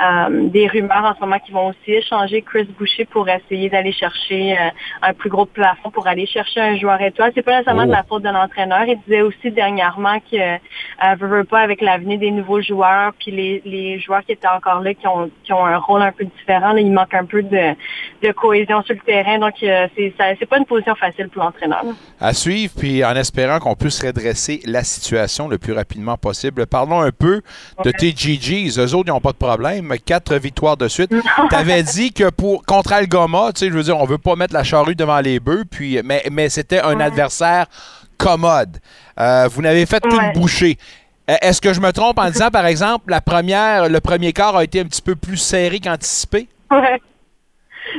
euh, des rumeurs en ce moment qui vont aussi échanger Chris Boucher pour essayer d'aller chercher euh, un plus gros plafond pour aller chercher un joueur étoile. C'est pas nécessairement de la faute de l'entraîneur. Il disait aussi dernièrement que euh, veut, veut pas avec l'avenir des nouveaux joueurs puis les, les joueurs qui étaient encore là qui ont qui ont un rôle un peu différent. Là, il manque un peu de, de cohésion sur le terrain. Donc euh, c'est c'est pas une position facile pour l'entraîneur. À suivre, puis en espérant qu'on puisse redresser la situation le plus rapidement possible. Parlons un peu de tes GGs. Eux autres, ils n'ont pas de problème. Quatre victoires de suite. Tu avais dit que pour contre Algoma, tu sais, je veux dire, on veut pas mettre la charrue devant les bœufs, puis, mais, mais c'était un adversaire commode. Euh, vous n'avez fait qu'une bouchée. Euh, Est-ce que je me trompe en disant, par exemple, la première, le premier quart a été un petit peu plus serré qu'anticipé? Ouais.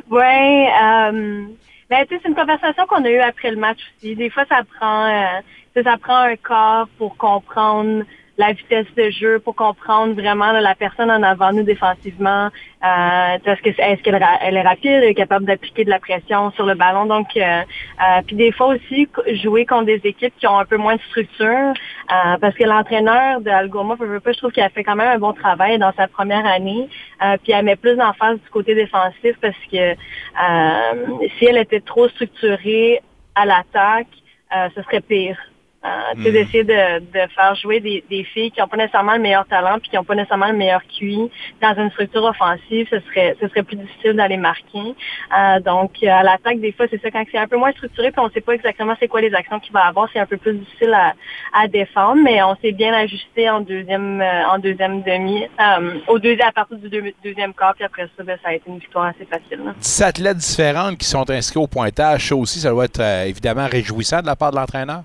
Ouais. Euh, ben, c'est une conversation qu'on a eue après le match aussi. Des fois, ça prend, euh, ça prend un quart pour comprendre la vitesse de jeu, pour comprendre vraiment là, la personne en avant nous défensivement. Euh, est-ce que est-ce qu'elle ra- elle est rapide, elle est capable d'appliquer de la pression sur le ballon. Donc, euh, euh, puis des fois aussi jouer contre des équipes qui ont un peu moins de structure, euh, parce que l'entraîneur de Algoma, je, trouve qu'il a fait quand même un bon travail dans sa première année. Euh, puis elle met plus d'emphase du côté défensif parce que si elle était trop structurée à l'attaque, ce serait pire. Euh, d'essayer de, de faire jouer des, des filles qui n'ont pas nécessairement le meilleur talent puis qui n'ont pas nécessairement le meilleur QI dans une structure offensive, ce serait ce serait plus difficile d'aller marquer. Euh, donc euh, à l'attaque, des fois, c'est ça quand c'est un peu moins structuré puis on sait pas exactement c'est quoi les actions qu'il va avoir, c'est un peu plus difficile à, à défendre, mais on s'est bien ajusté en deuxième euh, en deuxième demi, euh, au deuxième à partir du deux- deuxième quart puis après ça, ben, ça a été une victoire assez facile. là. 10 athlètes différentes qui sont inscrits au pointage. Ça aussi, ça doit être euh, évidemment réjouissant de la part de l'entraîneur.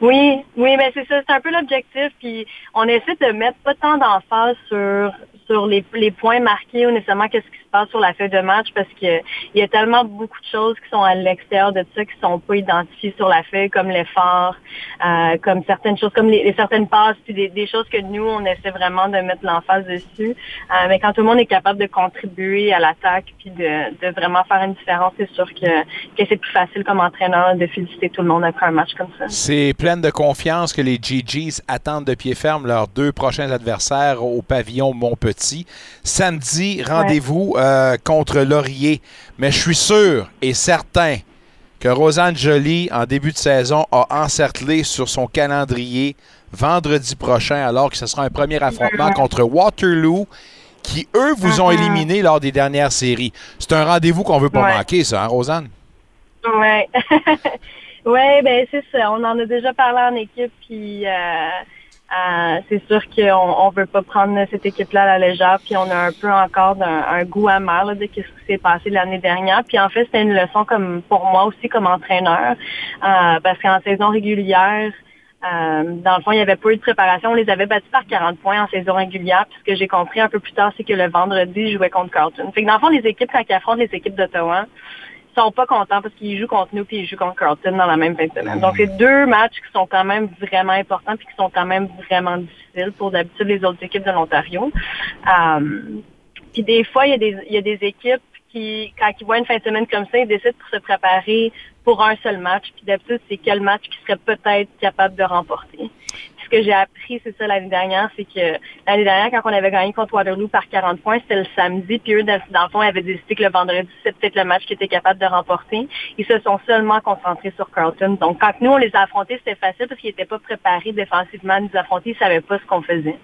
Oui, oui, mais c'est ça, c'est un peu l'objectif. Puis on essaie de mettre pas tant d'emphase sur sur les, les points marqués ou nécessairement qu'est-ce qui se passe sur la feuille de match parce que il y a tellement beaucoup de choses qui sont à l'extérieur de ça qui sont pas identifiées sur la feuille comme l'effort, euh, comme certaines choses, comme les, les certaines passes, puis des, des choses que nous on essaie vraiment de mettre l'emphase dessus. Euh, mais quand tout le monde est capable de contribuer à l'attaque puis de, de vraiment faire une différence, c'est sûr que, que c'est plus facile comme entraîneur de féliciter tout le monde après un match comme ça. C'est pleine de confiance que les GGs attendent de pied ferme leurs deux prochains adversaires au pavillon Montpetit. Samedi, rendez-vous euh, contre Laurier. Mais je suis sûr et certain que Rosanne Joly, en début de saison, a encerclé sur son calendrier vendredi prochain, alors que ce sera un premier affrontement contre Waterloo, qui, eux, vous ont éliminé lors des dernières séries. C'est un rendez-vous qu'on veut pas Ouais. manquer, ça, hein, Rosanne? Ouais. [laughs] ouais, ben c'est ça. On en a déjà parlé en équipe, puis euh, euh, c'est sûr qu'on on veut pas prendre cette équipe-là à la légère, puis on a un peu encore d'un- un goût amer là, de ce qui s'est passé l'année dernière. Puis en fait, c'était une leçon comme pour moi aussi comme entraîneur, euh, parce qu'en saison régulière. euh, dans le fond, il n'y avait pas eu de préparation. On les avait battus par 40 points en saison régulière. Puis ce que j'ai compris un peu plus tard, c'est que le vendredi, ils jouaient contre Carlton. Fait que dans le fond, les équipes, quand ils les équipes d'Ottawa, sont pas contents parce qu'ils jouent contre nous puis ils jouent contre Carlton dans la même fin de semaine. Donc, c'est deux matchs qui sont quand même vraiment importants puis qui sont quand même vraiment difficiles pour d'habitude les autres équipes de l'Ontario. Euh, puis des fois, il y, a des, il y a des équipes qui, quand ils voient une fin de semaine comme ça, ils décident pour se préparer pour un seul match. Puis d'habitude, c'est quel match qui serait peut-être capable de remporter. Que j'ai appris, c'est ça l'année dernière, c'est que l'année dernière, quand on avait gagné contre Waterloo par 40 points, c'était le samedi, puis eux, dans, dans le fond, ils avaient décidé que le vendredi, c'était peut-être le match qu'ils étaient capables de remporter. Ils se sont seulement concentrés sur Carlton. Donc, quand nous, on les a affrontés, c'était facile parce qu'ils n'étaient pas préparés défensivement à nous affronter. Ils savaient pas ce qu'on faisait.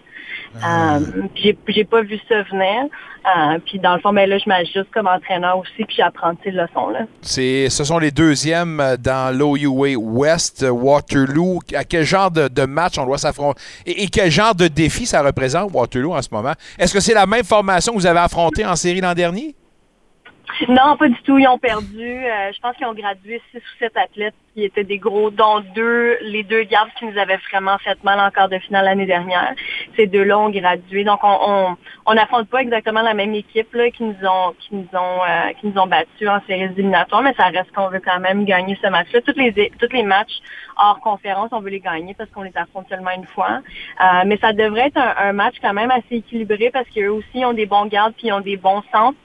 Euh, puis j'ai, j'ai pas vu ça venir. Euh, puis dans le fond, ben là, je m'ajuste comme entraîneur aussi, puis j'apprends ces leçons-là. C'est, ce sont les deuxièmes euh, dans l'OUA West, euh, Waterloo. À quel genre de, de match on doit s'affronter? Et, et quel genre de défi ça représente, Waterloo, en ce moment? Est-ce que c'est la même formation que vous avez affrontée en série l'an dernier? Non, pas du tout. Ils ont perdu. Euh, je pense qu'ils ont gradué six ou sept athlètes qui étaient des gros, dont deux, les deux gardes qui nous avaient vraiment fait mal en quart de finale l'année dernière. Ces deux-là ont gradué. Donc, on on on n'affronte pas exactement la même équipe là, qui nous ont qui nous ont euh, qui nous ont battus en séries éliminatoires, mais ça reste qu'on veut quand même gagner ce match-là. Tous les tous les matchs hors conférence, on veut les gagner parce qu'on les affronte seulement une fois. Euh, mais ça devrait être un, un match quand même assez équilibré parce qu'eux aussi ont des bons gardes puis ils ont des bons centres.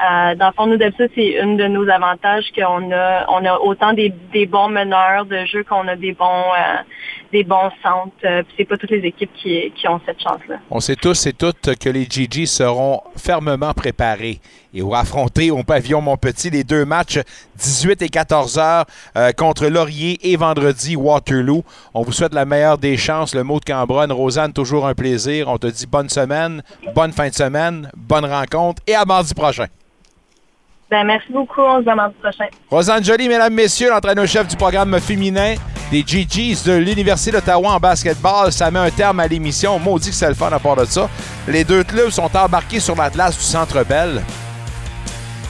Euh, dans le fond, nous, d'habitude, c'est une de nos avantages qu'on a, on a autant des, bons meneurs de jeu qu'on a des bons, euh, des bons centres. Euh, puis c'est pas toutes les équipes qui, qui ont cette chance-là. On sait tous et toutes que les GG seront fermement préparés et vont affronter au pavillon Montpetit les deux matchs 18 et 14 heures euh, contre Laurier et vendredi Waterloo. On vous souhaite la meilleure des chances. Le mot de Cambronne, Rosanne, toujours un plaisir. On te dit bonne semaine, bonne fin de semaine, bonne rencontre et à mardi prochain. Ben, merci beaucoup. On se voit mardi prochain. Rosanne Joly, mesdames, messieurs, l'entraîneur-chef du programme féminin des GGs de l'Université d'Ottawa en basketball. Ça met un terme à l'émission. Maudit que c'est le fun à part de ça. Les deux clubs sont embarqués sur l'Atlas du Centre Bell.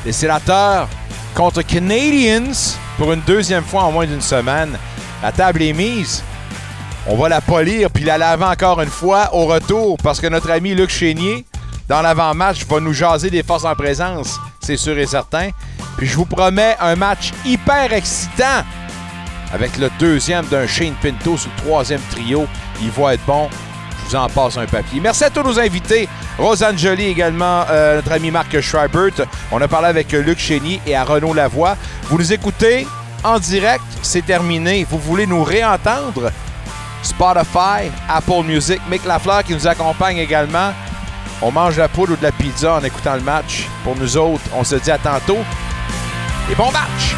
Les sénateurs contre Canadiens pour une deuxième fois en moins d'une semaine. La table est mise. On va la polir puis la laver encore une fois au retour parce que notre ami Luc Chénier, dans l'avant-match, va nous jaser des forces en présence, c'est sûr et certain. Puis je vous promets un match hyper excitant avec le deuxième d'un Shane Pinto sur le troisième trio. Il va être bon. Vous en passe un papier. Merci à tous nos invités. Rosanne Joly également, euh, notre ami Marc Schreibert. On a parlé avec Luc Chénier et à Renaud Lavoie. Vous nous écoutez en direct, c'est terminé. Vous voulez nous réentendre? Spotify, Apple Music, Mick Lafleur qui nous accompagne également. On mange la poule ou de la pizza en écoutant le match. Pour nous autres, on se dit à tantôt et bon match!